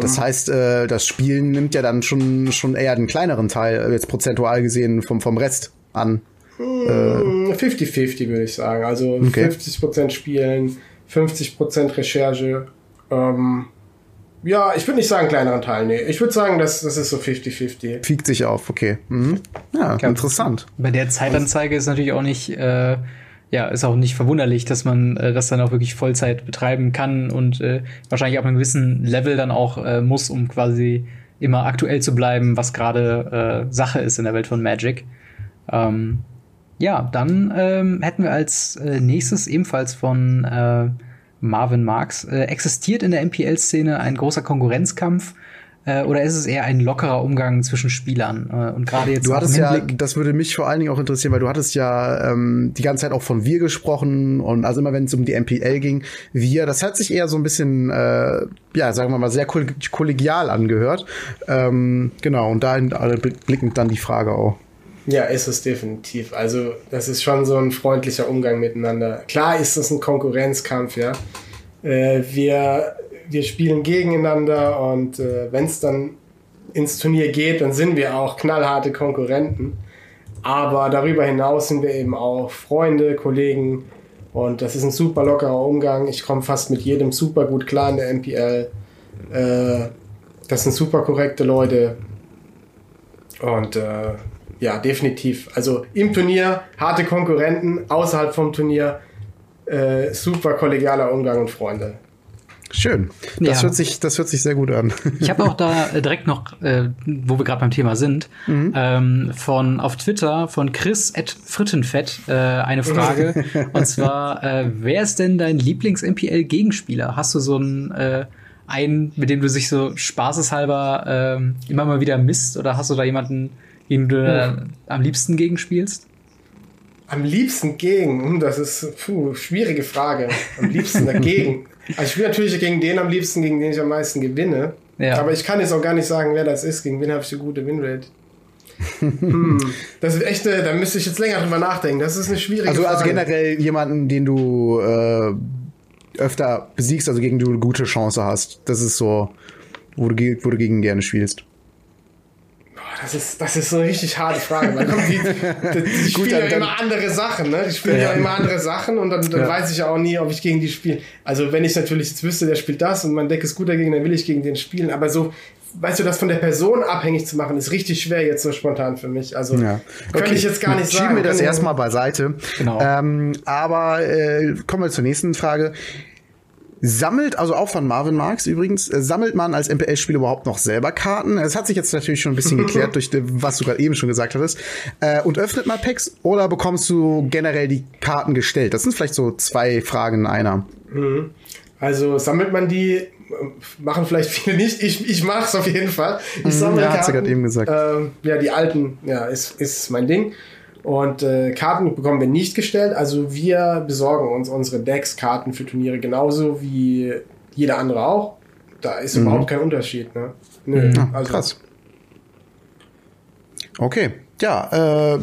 Das heißt, äh, das Spielen nimmt ja dann schon, schon eher den kleineren Teil, äh, jetzt prozentual gesehen, vom, vom Rest an. 50-50 würde ich sagen. Also Okay. 50% Spielen, 50% Recherche. Ähm, ja, ich würde nicht sagen kleineren Teil, nee. Ich würde sagen, das, das ist so 50-50. Fiegt sich auf, okay. Mhm. Ja, interessant. Bei der Zeitanzeige ist natürlich auch nicht, äh, ja, ist auch nicht verwunderlich, dass man äh, das dann auch wirklich Vollzeit betreiben kann und äh, wahrscheinlich auf einem gewissen Level dann auch äh, muss, um quasi immer aktuell zu bleiben, was gerade äh, Sache ist in der Welt von Magic. Ähm, ja, dann ähm, hätten wir als äh, nächstes ebenfalls von äh, Marvin Marks. Äh, existiert in der MPL-Szene ein großer Konkurrenzkampf äh, oder ist es eher ein lockerer Umgang zwischen Spielern? Äh, und gerade jetzt Du hattest ja, das würde mich vor allen Dingen auch interessieren, weil du hattest ja ähm, die ganze Zeit auch von wir gesprochen und also immer wenn es um die MPL ging, wir, das hat sich eher so ein bisschen, äh, ja, sagen wir mal, sehr koll- kollegial angehört. Ähm, genau, und dahin blickend dann die Frage auch. Ja, ist es definitiv. Also, das ist schon so ein freundlicher Umgang miteinander. Klar ist es ein Konkurrenzkampf, ja. Äh, wir, wir spielen gegeneinander und äh, wenn es dann ins Turnier geht, dann sind wir auch knallharte Konkurrenten. Aber darüber hinaus sind wir eben auch Freunde, Kollegen und das ist ein super lockerer Umgang. Ich komme fast mit jedem super gut klar in der MPL. Äh, das sind super korrekte Leute. Und äh, ja, definitiv. Also im Turnier harte Konkurrenten, außerhalb vom Turnier äh, super kollegialer Umgang und Freunde. Schön. Das Ja. hört sich, das hört sich sehr gut an. Ich habe auch da äh, direkt noch, äh, wo wir gerade beim Thema sind, ähm, von auf Twitter von Chris at Frittenfett äh, eine Frage. *laughs* und zwar, äh, wer ist denn dein Lieblings-MPL-Gegenspieler? Hast du so einen, äh, einen, mit dem du sich so spaßeshalber ähm, immer mal wieder misst? Oder hast du da jemanden, den du äh, am liebsten gegenspielst? Am liebsten gegen, hm, das ist puh, schwierige Frage. Am liebsten dagegen. Also ich spiele natürlich gegen den am liebsten, gegen den ich am meisten gewinne. Ja. Aber ich kann jetzt auch gar nicht sagen, wer das ist. Gegen wen habe ich eine gute Winrate? *laughs* hm, das ist echt, äh, da müsste ich jetzt länger drüber nachdenken. Das ist eine schwierige Also, Frage. also generell jemanden, den du äh, öfter besiegst, also gegen den du eine gute Chance hast. Das ist so, wo du, wo du gegen gerne spielst. Das ist, das ist so eine richtig harte Frage. Weil die, die, die *laughs* Gut, spielen dann- ja immer andere Sachen, ne? Die spielen ja, immer andere Sachen und dann, dann Ja. weiß ich ja auch nie, ob ich gegen die spiele. Also wenn ich natürlich jetzt wüsste, der spielt das und mein Deck ist gut dagegen, dann will ich gegen den spielen. Aber so, weißt du, das von der Person abhängig zu machen, ist richtig schwer jetzt so spontan für mich. Also Ja. könnte ich jetzt gar nicht Schieben sagen. wir das erstmal beiseite. Genau. Ähm, aber äh, kommen wir zur nächsten Frage. Sammelt, also auch von Marvin Marks übrigens, äh, sammelt man als MPL-Spieler überhaupt noch selber Karten? Es hat sich jetzt natürlich schon ein bisschen geklärt *laughs* durch was du gerade eben schon gesagt hattest. Äh, und öffnet mal Packs oder bekommst du generell die Karten gestellt? Das sind vielleicht so zwei Fragen in einer. Also sammelt man die, machen vielleicht viele nicht. Ich, ich mache es auf jeden Fall. Ich sammle Mhm, ja, hat sie Karten. eben gesagt. Ähm, ja, die alten, ja, ist, ist mein Ding. Und äh, Karten bekommen wir nicht gestellt. Also wir besorgen uns unsere Decks, Karten für Turniere genauso wie jeder andere auch. Da ist überhaupt kein Unterschied. Ne? Nö, Ah, also, krass. Okay, ja, äh,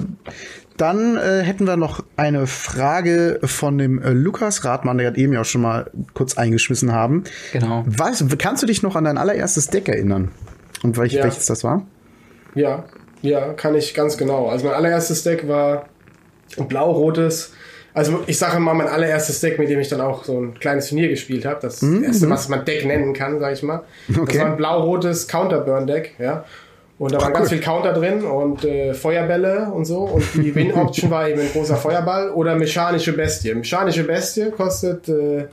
dann äh, hätten wir noch eine Frage von dem äh, Lukas Radmann, der hat eben ja auch schon mal kurz eingeschmissen haben. Genau. Was, kannst du dich noch an dein allererstes Deck erinnern? Und welch, Ja. welches das war? Ja, ja, kann ich ganz genau. Also mein allererstes Deck war ein blau-rotes. Also ich sage mal mein allererstes Deck, mit dem ich dann auch so ein kleines Turnier gespielt habe. Das erste, was man Deck nennen kann, sage ich mal. Okay. Das war ein blau-rotes Counterburn-Deck, ja. Und da waren ganz viel Counter drin und äh, Feuerbälle und so. Und die Win-Option *laughs* war eben ein großer Feuerball oder mechanische Bestie. Mechanische Bestie kostet äh,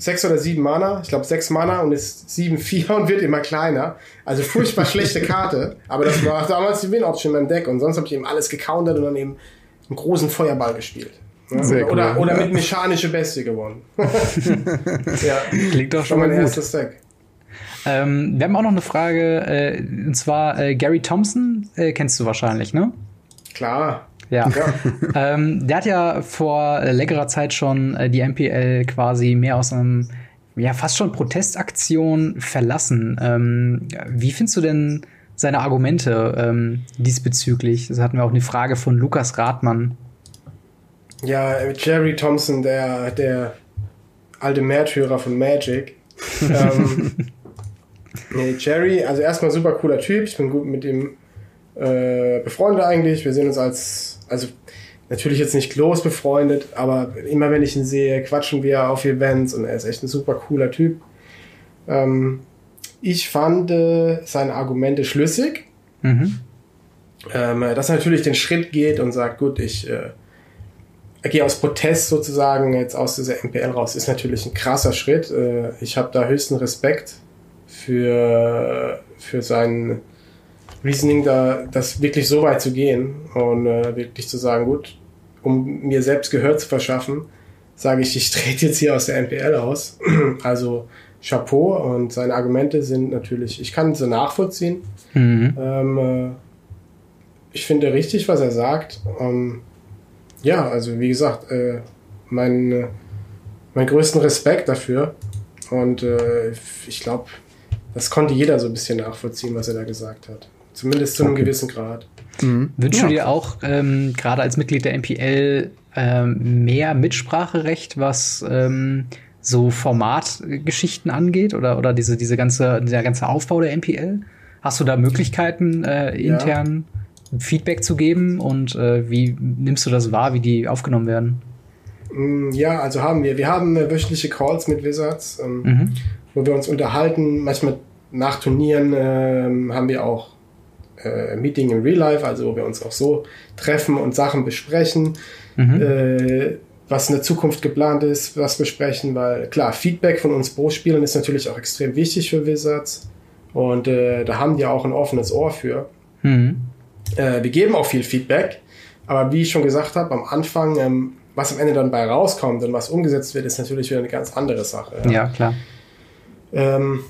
sechs oder sieben Mana. Ich glaube sechs Mana und ist sieben *laughs* vier und wird immer kleiner. Also furchtbar schlechte Karte. Aber das war damals die Win-Option in meinem Deck. Und sonst habe ich eben alles gecountert und dann eben einen großen Feuerball gespielt. Sehr oder, cool. oder, oder mit mechanische Bestie gewonnen. *laughs* ja. Klingt doch schon mal mein gut. erstes Deck. Ähm, wir haben auch noch eine Frage, äh, und zwar äh, Gary Thompson, äh, kennst du wahrscheinlich, ne? Klar. Ja. ja. *laughs* ähm, der hat ja vor längerer Zeit schon äh, die MPL quasi mehr aus einem, ja, fast schon Protestaktion verlassen. Ähm, wie findest du denn seine Argumente ähm, diesbezüglich? Das hatten wir auch eine Frage von Lukas Rathmann. Ja, Jerry Thompson, der, der alte Märtyrer von Magic. *laughs* ähm, nee, Jerry, also erstmal super cooler Typ. Ich bin gut mit ihm äh, befreundet eigentlich. Wir sehen uns als, also natürlich jetzt nicht close befreundet, aber immer wenn ich ihn sehe, quatschen wir auf Events und er ist echt ein super cooler Typ. Ähm, ich fand äh, seine Argumente schlüssig. Mhm. Ähm, dass er natürlich den Schritt geht und sagt, gut, ich äh, gehe aus Protest sozusagen jetzt aus dieser MPL raus, ist natürlich ein krasser Schritt. Äh, ich habe da höchsten Respekt für, für sein Reasoning, da das wirklich so weit zu gehen und äh, wirklich zu sagen, gut, um mir selbst Gehör zu verschaffen, sage ich, ich trete jetzt hier aus der MPL aus. *clears throat* also Chapeau und seine Argumente sind natürlich, ich kann sie nachvollziehen. Mhm. Ähm, äh, ich finde richtig, was er sagt. Ähm, ja, also wie gesagt, äh, mein, äh, mein größten Respekt dafür. Und äh, ich glaube, das konnte jeder so ein bisschen nachvollziehen, was er da gesagt hat. Zumindest zu einem okay. gewissen Grad. Mhm. Wünschst ja. du dir auch ähm, gerade als Mitglied der MPL ähm, mehr Mitspracherecht, was ähm, so Formatgeschichten angeht oder, oder diese, diese ganze, der ganze Aufbau der MPL? Hast du da Möglichkeiten äh, intern? Ja Feedback zu geben und äh, wie nimmst du das wahr, wie die aufgenommen werden? Mm, ja, also haben wir. Wir haben äh, wöchentliche Calls mit Wizards, ähm, mhm. wo wir uns unterhalten. Manchmal nach Turnieren äh, haben wir auch äh, Meeting in Real Life, also wo wir uns auch so treffen und Sachen besprechen, mhm. äh, was in der Zukunft geplant ist, was besprechen, weil klar, Feedback von uns Pro-Spielern ist natürlich auch extrem wichtig für Wizards und äh, da haben die auch ein offenes Ohr für. Mhm. Äh, wir geben auch viel Feedback, aber wie ich schon gesagt habe, am Anfang, ähm, was am Ende dann bei rauskommt und was umgesetzt wird, ist natürlich wieder eine ganz andere Sache. Ja, ja klar. Ähm,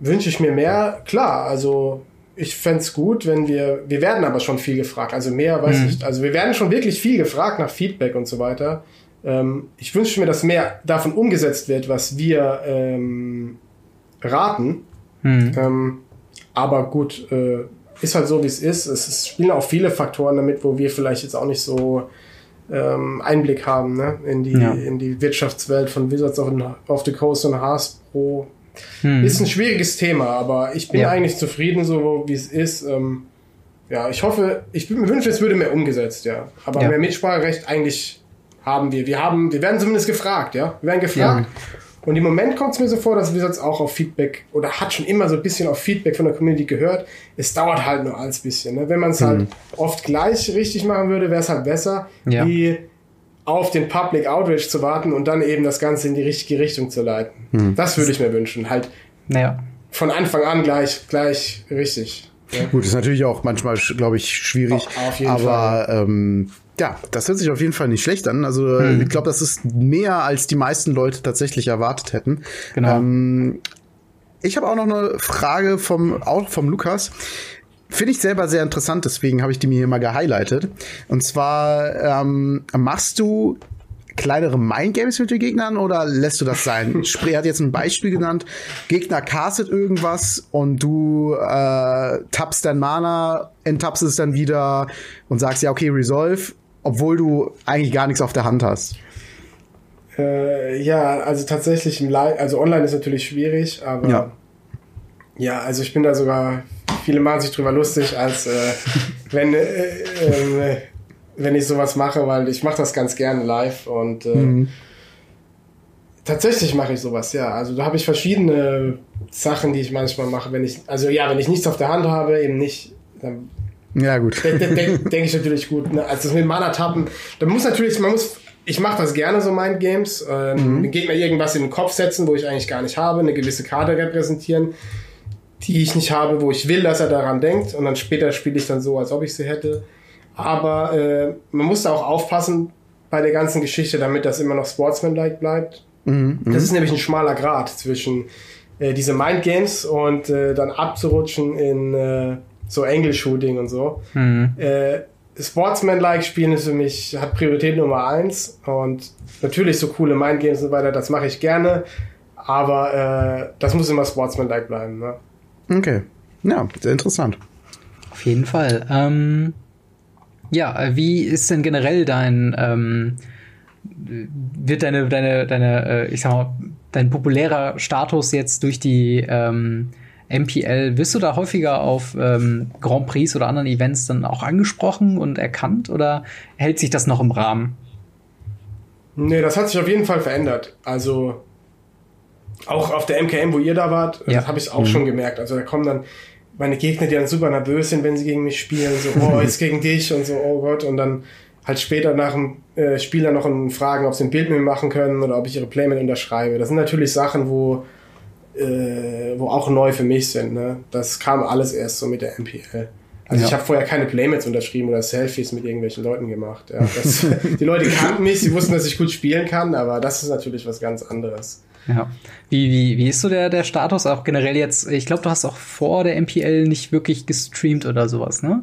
Wünsche ich mir mehr? Klar, also ich fände es gut, wenn wir, wir werden aber schon viel gefragt, also mehr weiß mhm. ich, also wir werden schon wirklich viel gefragt nach Feedback und so weiter. Ähm, ich wünsche mir, dass mehr davon umgesetzt wird, was wir ähm, raten. Mhm. Ähm, aber gut, äh, ist halt so, wie es ist. Es spielen auch viele Faktoren damit, wo wir vielleicht jetzt auch nicht so ähm, Einblick haben ne? in, die, ja. in die Wirtschaftswelt von Wizards of, of the Coast und Hasbro. Hm. Ist ein schwieriges Thema, aber ich bin ja. eigentlich zufrieden, so wie es ist. Ähm, ja, ich hoffe, ich wünsche, es würde mehr umgesetzt, ja. Aber ja. mehr Mitspracherecht eigentlich haben wir. Wir haben, wir werden zumindest gefragt, ja. Wir werden gefragt. Ja. Und im Moment kommt es mir so vor, dass Wizards auch auf Feedback oder hat schon immer so ein bisschen auf Feedback von der Community gehört. Es dauert halt nur alles bisschen. Ne? Wenn man es halt mhm. halt oft gleich richtig machen würde, wäre es halt besser, ja. wie auf den Public Outrage zu warten und dann eben das Ganze in die richtige Richtung zu leiten. Mhm. Das würde ich mir wünschen. Halt naja. von Anfang an gleich, gleich richtig. Ja. Gut, ist natürlich auch manchmal, glaube ich, schwierig. Auf, jeden aber Fall. Ähm, ja, das hört sich auf jeden Fall nicht schlecht an. Also hm. ich glaube, das ist mehr, als die meisten Leute tatsächlich erwartet hätten. Genau. Ähm, ich habe auch noch eine Frage vom, auch vom Lukas. Finde ich selber sehr interessant, deswegen habe ich die mir hier mal gehighlightet. Und zwar ähm, machst du kleinere Mindgames mit den Gegnern oder lässt du das sein? *laughs* Spree hat jetzt ein Beispiel genannt. Gegner castet irgendwas und du äh, tappst dein Mana, enttappst es dann wieder und sagst ja, okay, Resolve obwohl du eigentlich gar nichts auf der Hand hast. Äh, ja, also tatsächlich im Live, also online ist natürlich schwierig, aber ja. ja, also ich bin da sogar, viele machen sich drüber lustig, als äh, *laughs* wenn, äh, äh, wenn ich sowas mache, weil ich mache das ganz gerne live und äh, mhm. tatsächlich mache ich sowas, ja. Also da habe ich verschiedene Sachen, die ich manchmal mache, wenn ich, also ja, wenn ich nichts auf der Hand habe, eben nicht, dann ja, gut. Denke denk, denk ich natürlich gut. Ne? Also das mit Mana-Tappen, da muss natürlich, man muss, ich mache das gerne so Mind-Games, ähm, mhm. Gegner irgendwas in den Kopf setzen, wo ich eigentlich gar nicht habe, eine gewisse Karte repräsentieren, die ich nicht habe, wo ich will, dass er daran denkt und dann später spiele ich dann so, als ob ich sie hätte. Aber äh, man muss da auch aufpassen, bei der ganzen Geschichte, damit das immer noch Sportsman-like bleibt. Mhm, das ist nämlich ein schmaler Grad zwischen äh, diese Mindgames und äh, dann abzurutschen in äh, so Angle-Shooting und so. Mhm. Äh, Sportsman-like spielen ist für mich, hat Priorität Nummer eins und natürlich so coole Mindgames und so weiter, das mache ich gerne, aber äh, das muss immer Sportsman-like bleiben. Ne? Okay, ja, sehr interessant. Auf jeden Fall. Ähm, ja, wie ist denn generell dein ähm, wird deine deine deine äh, ich sag mal dein populärer Status jetzt durch die ähm, MPL, wirst du da häufiger auf ähm, Grand Prix oder anderen Events dann auch angesprochen und erkannt oder hält sich das noch im Rahmen? Nee, das hat sich auf jeden Fall verändert. Also auch auf der MKM, wo ihr da wart, ja. habe ich auch mhm. schon gemerkt. Also da kommen dann meine Gegner, die dann super nervös sind, wenn sie gegen mich spielen, so, oh, jetzt gegen dich und so, oh Gott. Und dann halt später nach dem äh, Spiel dann noch fragen, ob sie ein Bild mit mir machen können oder ob ich ihre Playmat unterschreibe. Das sind natürlich Sachen, wo äh, wo auch neu für mich sind. Ne? Das kam alles erst so mit der MPL. Also ja. ich habe vorher keine Playmates unterschrieben oder Selfies mit irgendwelchen Leuten gemacht. Ja, das, *laughs* die Leute kannten mich, sie wussten, dass ich gut spielen kann, aber das ist natürlich was ganz anderes. Ja. Wie, wie, wie ist so der, der Status auch generell jetzt? Ich glaube, du hast auch vor der MPL nicht wirklich gestreamt oder sowas, ne?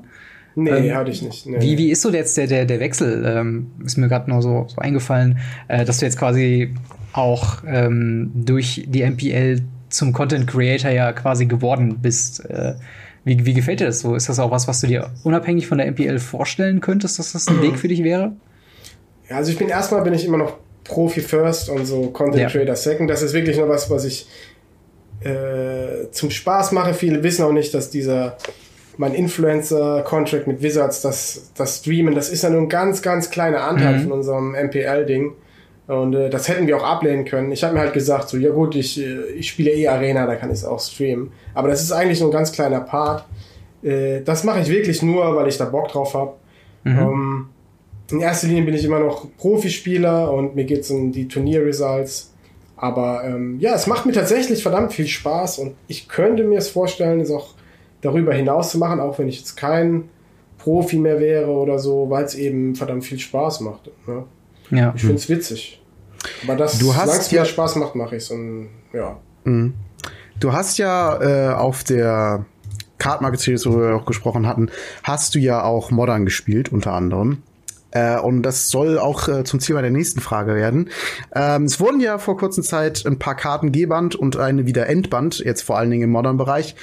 Nee, ähm, hatte ich nicht. Nee. Wie, wie ist so jetzt der, der, der Wechsel? Ähm, ist mir gerade nur so, so eingefallen, äh, dass du jetzt quasi auch ähm, durch die MPL zum Content Creator ja quasi geworden bist. Äh, wie, wie gefällt dir das so? Ist das auch was, was du dir unabhängig von der MPL vorstellen könntest, dass das ein Weg für dich wäre? Ja, also ich bin erstmal bin ich immer noch Profi First und so Content ja. Creator Second. Das ist wirklich nur was, was ich äh, zum Spaß mache. Viele wissen auch nicht, dass dieser mein Influencer-Contract mit Wizards, das, das Streamen, das ist ja nur ein ganz, ganz kleiner Anteil mhm. von unserem MPL-Ding. Und äh, das hätten wir auch ablehnen können. Ich habe mir halt gesagt, so, ja gut, ich, äh, ich spiele eh Arena, da kann ich es auch streamen. Aber das ist eigentlich nur ein ganz kleiner Part. Äh, das mache ich wirklich nur, weil ich da Bock drauf habe. Mhm. Ähm, in erster Linie bin ich immer noch Profispieler und mir geht es um die Turnierresults. Aber ähm, ja, es macht mir tatsächlich verdammt viel Spaß und ich könnte mir es vorstellen, es auch darüber hinaus zu machen, auch wenn ich jetzt kein Profi mehr wäre oder so, weil es eben verdammt viel Spaß macht. Ne? Ja. Ich finde es witzig. Aber das, du hast ja, mir Spaß macht, mache ich es. Ja. Mhm. Du hast ja äh, auf der Card Market Series, wo wir auch gesprochen hatten, hast du ja auch Modern gespielt, unter anderem. Äh, und das soll auch äh, zum Thema der nächsten Frage werden. Ähm, es wurden ja vor kurzer Zeit ein paar Karten G-Band und eine wieder Endband, jetzt vor allen Dingen im Modern-Bereich.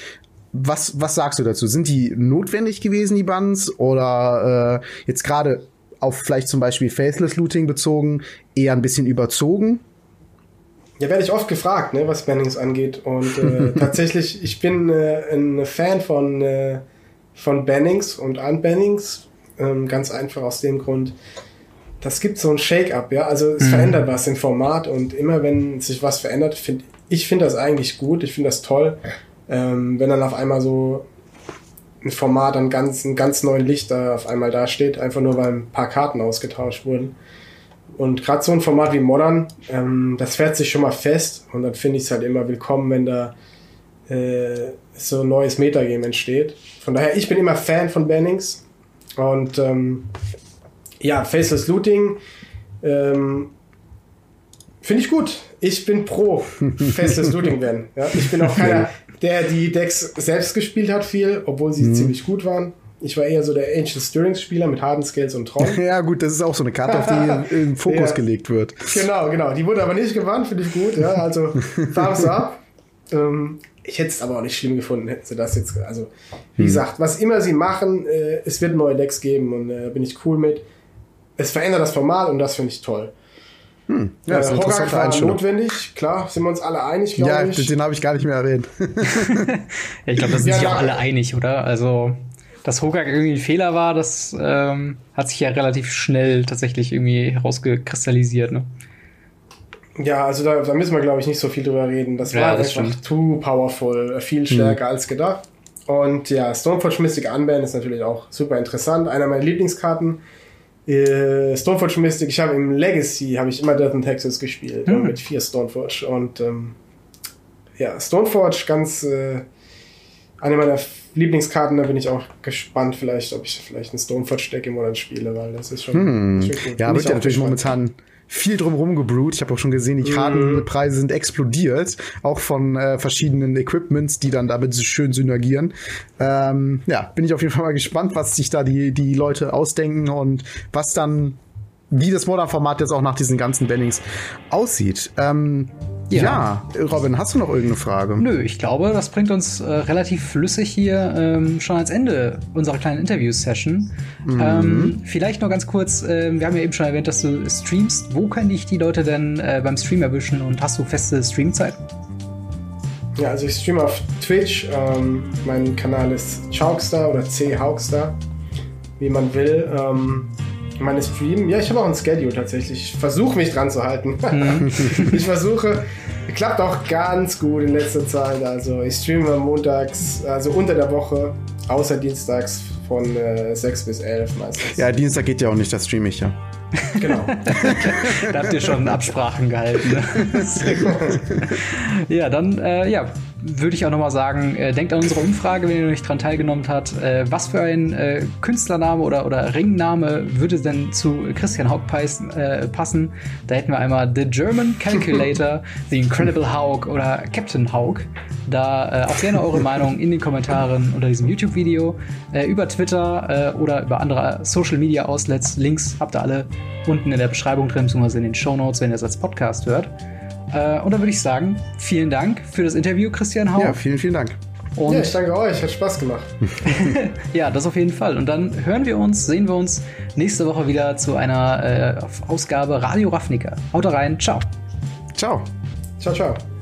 Was, was sagst du dazu? Sind die notwendig gewesen, die Bands? Oder äh, jetzt gerade auf vielleicht zum Beispiel Faceless Looting bezogen, eher ein bisschen überzogen? Ja, werde ich oft gefragt, ne, was Bannings angeht. Und äh, *laughs* tatsächlich, ich bin äh, ein Fan von, äh, von Bannings und Unbannings. Ähm, ganz einfach aus dem Grund, das gibt so ein Shake-up, ja. Also es mhm. verändert was im Format und immer wenn sich was verändert, finde ich finde das eigentlich gut, ich finde das toll. Ähm, wenn dann auf einmal so ein Format an ganz, einem ganz neuen Licht da auf einmal dasteht, einfach nur weil ein paar Karten ausgetauscht wurden. Und gerade so ein Format wie Modern, ähm, das fährt sich schon mal fest und dann finde ich es halt immer willkommen, wenn da äh, so ein neues Metagame entsteht. Von daher, ich bin immer Fan von Bannings und ähm, ja, Faceless Looting ähm, finde ich gut. Ich bin pro *laughs* Faceless Looting werden. Ja, ich bin auch keiner, der die Decks selbst gespielt hat viel, obwohl sie mhm. ziemlich gut waren. Ich war eher so der Ancient Stirrings Spieler mit Harden Scales und Tron. *laughs* ja, gut, das ist auch so eine Karte, auf die *laughs* in Fokus ja. gelegt wird. Genau, genau. Die wurde aber nicht gewandt, finde ich gut. Ja, also *laughs* Thumbs up. Ähm, ich hätte es aber auch nicht schlimm gefunden, hätten sie das jetzt. Also, wie hm. gesagt, was immer sie machen, äh, es wird neue Decks geben und äh, bin ich cool mit. Es verändert das Format und das finde ich toll. Hm. Ja, äh, das ist Hogak war notwendig, klar, sind wir uns alle einig, glaube ja, ich. Ja, den habe ich gar nicht mehr erwähnt. *laughs* ja, ich glaube, da sind ja, sich auch alle einig, oder? Also, dass Hogak irgendwie ein Fehler war, das ähm, hat sich ja relativ schnell tatsächlich irgendwie herausgekristallisiert, ne? Ja, also da, da müssen wir, glaube ich, nicht so viel drüber reden. Das ja, war das einfach stimmt. too powerful, äh, viel stärker hm. als gedacht. Und ja, Stoneforge Mystic Unban ist natürlich auch super interessant. Einer meiner Lieblingskarten. Äh, Stoneforge Mystic, ich habe im Legacy habe ich immer Death in Texas gespielt mhm. mit vier Stoneforge und ähm, ja, Stoneforge ganz äh, eine meiner Lieblingskarten, da bin ich auch gespannt, vielleicht, ob ich vielleicht einen Stoneford-Deck im Monat spiele, weil das ist schon. Hm. schon gut. Ja, Bin wird ja natürlich gespannt. momentan viel drumherum gebrüht. Ich habe auch schon gesehen, die Kartenpreise sind explodiert, auch von äh, verschiedenen Equipments, die dann damit so schön synergieren. Ähm, ja, bin ich auf jeden Fall mal gespannt, was sich da die, die Leute ausdenken und was dann, wie das Modern-Format jetzt auch nach diesen ganzen Bannings aussieht. Ähm, ja. Ja. Robin, hast du noch irgendeine Frage? Nö, ich glaube, das bringt uns äh, relativ flüssig hier ähm, schon ans Ende unserer kleinen Interview-Session. Ähm, vielleicht noch ganz kurz, äh, wir haben ja eben schon erwähnt, dass du streamst. Wo können dich die Leute denn äh, beim Stream erwischen und hast du feste Streamzeiten? Ja, also ich streame auf Twitch. Ähm, mein Kanal ist Chaukstar oder C Haukstar, wie man will. Meine Stream, ja, ich habe auch ein Schedule tatsächlich. Ich versuche mich dran zu halten. *laughs* ich versuche, klappt auch ganz gut in letzter Zeit. Also ich streame montags, also unter der Woche, außer dienstags von äh, 6 bis 11 meistens. Ja, Dienstag geht ja auch nicht, da streame ich ja. genau. *laughs* Da habt ihr schon Absprachen gehalten. Ne? *laughs* Sehr gut. Ja, dann äh, ja, würde ich auch noch mal sagen, äh, denkt an unsere Umfrage, wenn ihr noch nicht dran teilgenommen habt. Äh, was für ein äh, Künstlername oder, oder Ringname würde denn zu Christian Haug äh, passen? Da hätten wir einmal The German Calculator, The Incredible Haug oder Captain Haug. Da äh, auch gerne eure Meinung in den Kommentaren unter diesem YouTube-Video, äh, über Twitter oder über andere Social-Media-Outlets. Links habt ihr alle unten in der Beschreibung drin, beziehungsweise in den Show Notes, wenn ihr es als Podcast hört. Äh, und dann würde ich sagen, vielen Dank für das Interview, Christian Hau. Ja, vielen, vielen Dank. und Ja, ich danke euch, hat Spaß gemacht. *laughs* *laughs* ja, das auf jeden Fall. Und dann hören wir uns, sehen wir uns nächste Woche wieder zu einer äh, Ausgabe Radio Ravnica. Haut rein, ciao. Ciao. Ciao, ciao.